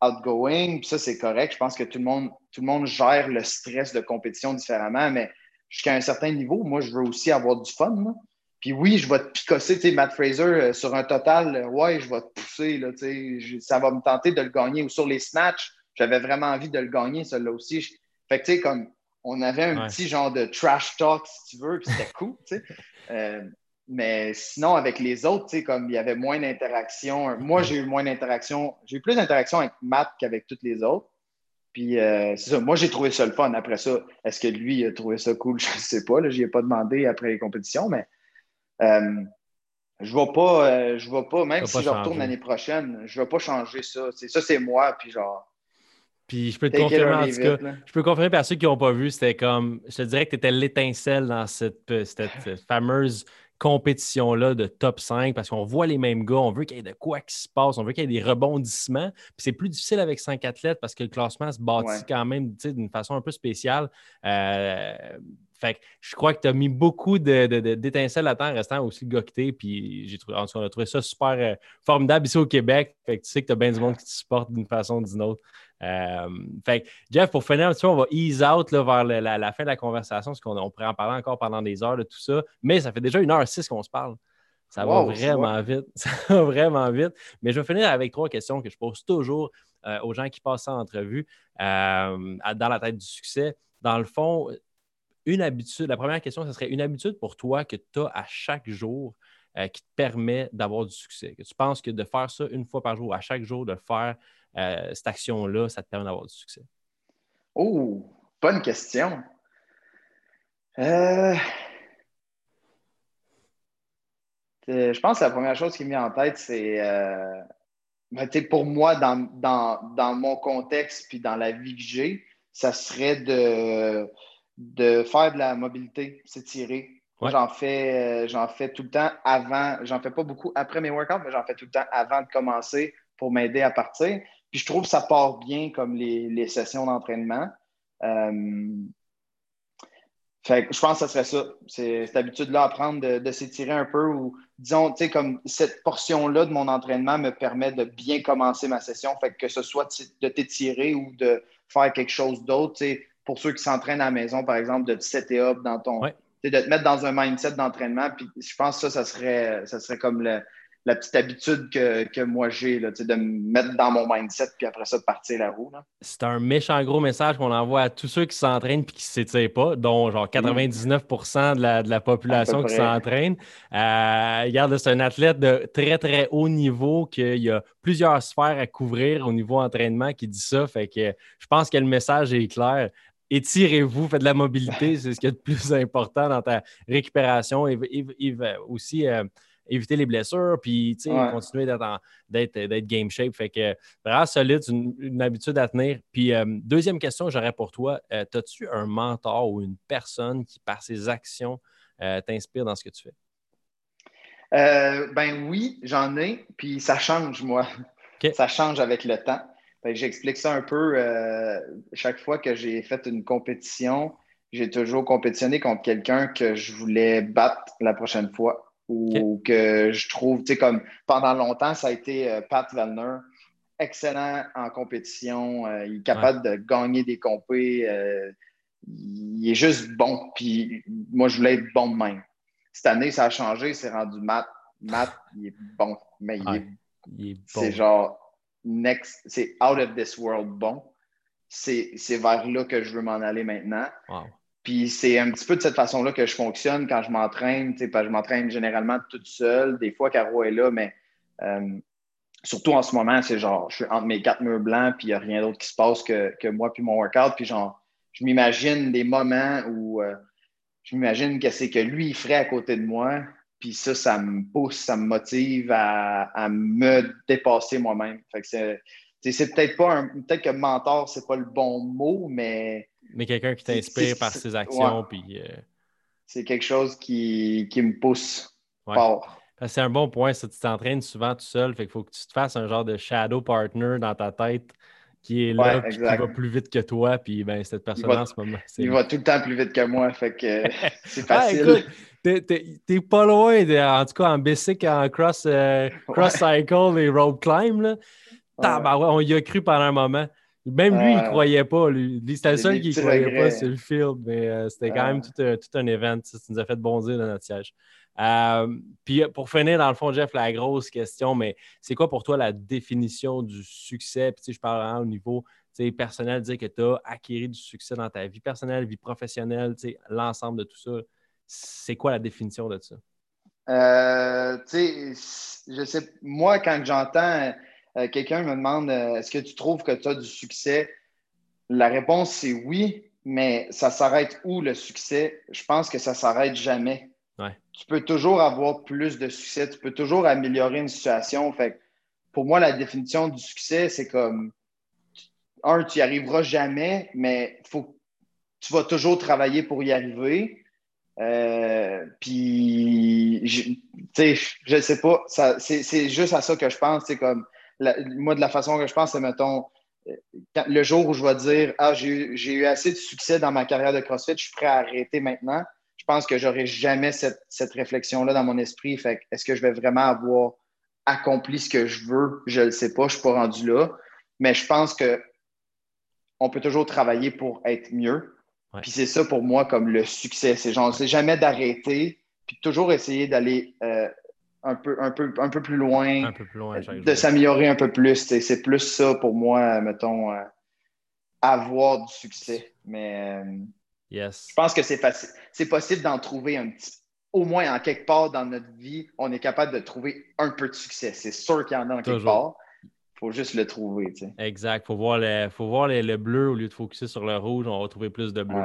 outgoing. Puis ça, c'est correct. Je pense que tout le monde, tout le monde gère le stress de compétition différemment, mais jusqu'à un certain niveau, moi, je veux aussi avoir du fun. Puis oui, je vais te picosser, tu sais, Matt Fraser, euh, sur un total, euh, ouais, je vais te pousser, là, tu sais, ça va me tenter de le gagner. Ou sur les snatchs, j'avais vraiment envie de le gagner, celui-là aussi. Fait que, tu sais, comme on avait un petit genre de trash talk, si tu veux, puis c'était cool, tu sais. Euh, mais sinon, avec les autres, tu sais, comme il y avait moins d'interaction. Moi, j'ai eu moins d'interaction. J'ai eu plus d'interaction avec Matt qu'avec toutes les autres. Puis, euh, c'est ça. Moi, j'ai trouvé ça le fun. Après ça, est-ce que lui a trouvé ça cool? Je ne sais pas. Je n'y ai pas demandé après les compétitions, mais euh, je ne vais pas, je vais pas, même si je retourne l'année prochaine, je ne vais pas changer ça. ça, c'est moi. Puis, genre, puis je peux te confirmer, en tout cas, je peux confirmer par ceux qui n'ont pas vu, c'était comme, je te dirais que tu étais l'étincelle dans cette, cette, fameuse compétition-là de top 5 parce qu'on voit les mêmes gars, on veut qu'il y ait de quoi qui se passe, on veut qu'il y ait des rebondissements. Puis c'est plus difficile avec 5 athlètes parce que le classement se bâtit quand même d'une façon un peu spéciale. Euh, fait que je crois que tu as mis beaucoup d'étincelles à temps restant aussi gocté. Puis j'ai trouvé, on a trouvé ça super euh, formidable ici au Québec. Fait que tu sais que tu as bien du monde qui te supporte d'une façon ou d'une autre. Euh, fait Jeff, pour finir un on va ease out vers la, fin de la conversation, parce qu'on pourrait en parler encore pendant des heures de tout ça. Mais ça fait déjà une heure six qu'on se parle. Ça va vraiment vite. Ça va vraiment vite. Mais je vais finir avec trois questions que je pose toujours euh, aux gens qui passent en entrevue dans la tête du succès. Dans le fond, une habitude, la première question, ce serait une habitude pour toi que tu as à chaque jour qui te permet d'avoir du succès? Que tu penses que de faire ça une fois par jour, à chaque jour, de faire euh, cette action-là, ça te permet d'avoir du succès? Oh, bonne question. Euh, je pense que la première chose qui me vient en tête, c'est euh, ben, pour moi, dans, dans, mon contexte puis dans la vie que j'ai, ça serait de, de faire de la mobilité, s'étirer. J'en fais, euh, j'en fais tout le temps avant. J'en fais pas beaucoup après mes workouts, mais j'en fais tout le temps avant de commencer pour m'aider à partir. Puis je trouve que ça part bien comme les, sessions d'entraînement. Euh, fait je pense que ce serait ça. C'est cette habitude-là à prendre de, s'étirer un peu ou, disons, tu sais, comme cette portion-là de mon entraînement me permet de bien commencer ma session. Fait que, ce soit de t'étirer ou de faire quelque chose d'autre, tu sais, pour ceux qui s'entraînent à la maison, par exemple, de te setter up dans ton. de te mettre dans un mindset d'entraînement. Puis je pense que ça, ça serait, ça serait comme le, la petite habitude que, moi j'ai, de me mettre dans mon mindset, puis après ça, de partir la roue. C'est un méchant gros message qu'on envoie à tous ceux qui s'entraînent et qui ne s'étirent pas, dont genre 99% de, la, population qui s'entraîne. Euh, regarde, c'est un athlète de très, très haut niveau, qu'il y a plusieurs sphères à couvrir au niveau entraînement qui dit ça. Fait que je pense que le message est clair étirez-vous, faites de la mobilité, c'est ce qui est le plus important dans ta récupération et, aussi euh, éviter les blessures, puis continuer d'être game shape. Fait que vraiment solide, c'est une, habitude à tenir. Puis euh, deuxième question, j'aurais pour toi, euh, as-tu un mentor ou une personne qui, par ses actions, t'inspire dans ce que tu fais? ben oui, j'en ai, puis ça change, moi. Ça change avec le temps. J'explique ça un peu. chaque fois que j'ai fait une compétition, j'ai toujours compétitionné contre quelqu'un que je voulais battre la prochaine fois ou que je trouve, tu sais, comme pendant longtemps, ça a été euh, Pat Vellner, excellent en compétition, euh, il est capable de gagner des compés, euh, il est juste bon, puis moi, je voulais être bon de même. Cette année, ça a changé, c'est rendu Matt. Matt, il est bon, mais il, est, C'est genre next, c'est out of this world bon. C'est vers là que je veux m'en aller maintenant. Puis c'est un petit peu de cette façon-là que je fonctionne quand je m'entraîne. Je m'entraîne généralement toute seule. Des fois, Caro est là, mais euh, surtout en ce moment, c'est genre, je suis entre mes quatre murs blancs, puis il n'y a rien d'autre qui se passe que, moi puis mon workout. Puis genre, je m'imagine des moments où euh, je m'imagine que c'est que lui, il ferait à côté de moi. Puis ça, ça me pousse, ça me motive à, me dépasser moi-même. Fait que c'est, c'est peut-être pas un, peut-être que mentor, c'est pas le bon mot, mais mais quelqu'un qui t'inspire par ses actions. Puis, euh, C'est quelque chose qui, me pousse fort. C'est un bon point, ça. Tu t'entraînes souvent tout seul. Fait qu'il faut que tu te fasses un genre de shadow partner dans ta tête qui est là, qui va plus vite que toi. Puis ben, cette personne en ce moment. Il va tout le temps plus vite que moi. Fait que c'est facile. T'es pas loin, en tout cas en bicycle, en cross, euh, cross cycle et rope climb. Là. on y a cru pendant un moment. Même lui, il ne croyait pas. C'était le seul qui ne croyait pas sur le field, mais euh, c'était quand même tout, un événement. Ça, nous a fait bondir dans notre siège. Euh, puis euh, pour finir, dans le fond, Jeff, la grosse question, mais c'est quoi pour toi la définition du succès? Puis je parle vraiment au niveau personnel, dire que tu as acquis du succès dans ta vie personnelle, vie professionnelle, l'ensemble de tout ça. C'est quoi la définition de ça? je sais, moi, quand j'entends euh, quelqu'un me demande euh, est-ce que tu trouves que tu as du succès? La réponse, c'est oui, mais ça s'arrête où le succès? Je pense que ça s'arrête jamais. Tu peux toujours avoir plus de succès, tu peux toujours améliorer une situation. Fait pour moi, la définition du succès, c'est comme un, tu n'y arriveras jamais, mais faut, tu vas toujours travailler pour y arriver. Euh, puis, je ne sais pas, c'est juste à ça que je pense. C'est comme moi, de la façon que je pense, c'est, mettons, le jour où je vais dire Ah, j'ai eu assez de succès dans ma carrière de CrossFit, je suis prêt à arrêter maintenant. Je pense que j'aurai jamais cette, réflexion-là dans mon esprit. Fait est-ce que je vais vraiment avoir accompli ce que je veux? Je ne le sais pas, je ne suis pas rendu là. Mais je pense que on peut toujours travailler pour être mieux. Puis c'est ça pour moi comme le succès. C'est genre, c'est jamais d'arrêter, puis toujours essayer d'aller euh, un peu, un peu, un peu plus loin, de s'améliorer un peu plus. C'est plus ça pour moi, mettons, euh, avoir du succès. Mais euh, yes. je pense que c'est facile. C'est possible d'en trouver un petit au moins en quelque part dans notre vie, on est capable de trouver un peu de succès. C'est sûr qu'il y en a en quelque part. Il faut juste le trouver. Exact. Il faut voir, le, faut voir le bleu au lieu de focuser sur le rouge. On va trouver plus de bleu.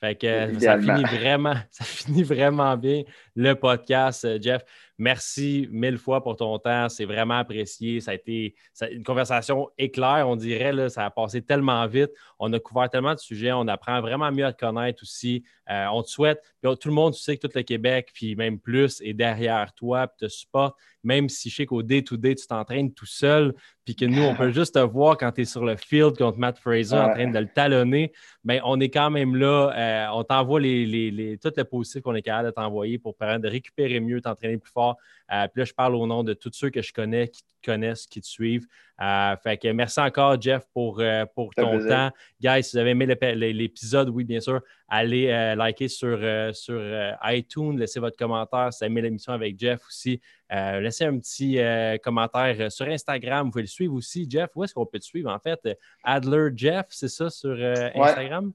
Fait que ça finit vraiment, ça finit vraiment bien le podcast, Jeff. Merci mille fois pour ton temps. C'est vraiment apprécié. Ça a été une conversation éclair, on dirait. Là, ça a passé tellement vite. On a couvert tellement de sujets. On apprend vraiment mieux à te connaître aussi. Euh, on te souhaite. tout le monde, tu sais que tout le Québec, puis même plus, est derrière toi, puis te supporte. Même si je sais qu'au day-to-day, tu t'entraînes tout seul, puis que nous, on peut juste te voir quand tu es sur le field contre Matt Fraser en train de le talonner. Mais on est quand même là. Euh, on t'envoie les, les, les, tout le positif qu'on est capable de t'envoyer pour permettre de récupérer mieux, t'entraîner plus fort. Euh, puis là, je parle au nom de tous ceux que je connais, qui te connaissent, qui te suivent. Euh, fait que merci encore, Jeff, pour, euh, pour ton temps. Guys, si vous avez aimé l'épisode, oui, bien sûr, allez liker sur, sur iTunes, laissez votre commentaire. Si vous avez aimé l'émission avec Jeff aussi, laissez un petit commentaire sur Instagram. Vous pouvez le suivre aussi, Jeff. Où est-ce qu'on peut te suivre, en fait? Adler Jeff, c'est ça, sur Instagram?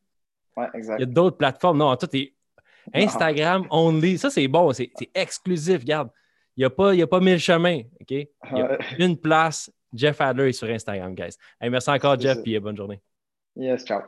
Oui, exact. Il y a d'autres plateformes. Non, tout est Instagram only. Ça, c'est bon, c'est exclusif. Regarde, il n'y a, pas, a pas mille chemins. OK? Il y a une place. Jeff Adler est sur Instagram, guys. merci encore, Jeff, et bonne journée. Yes, ciao.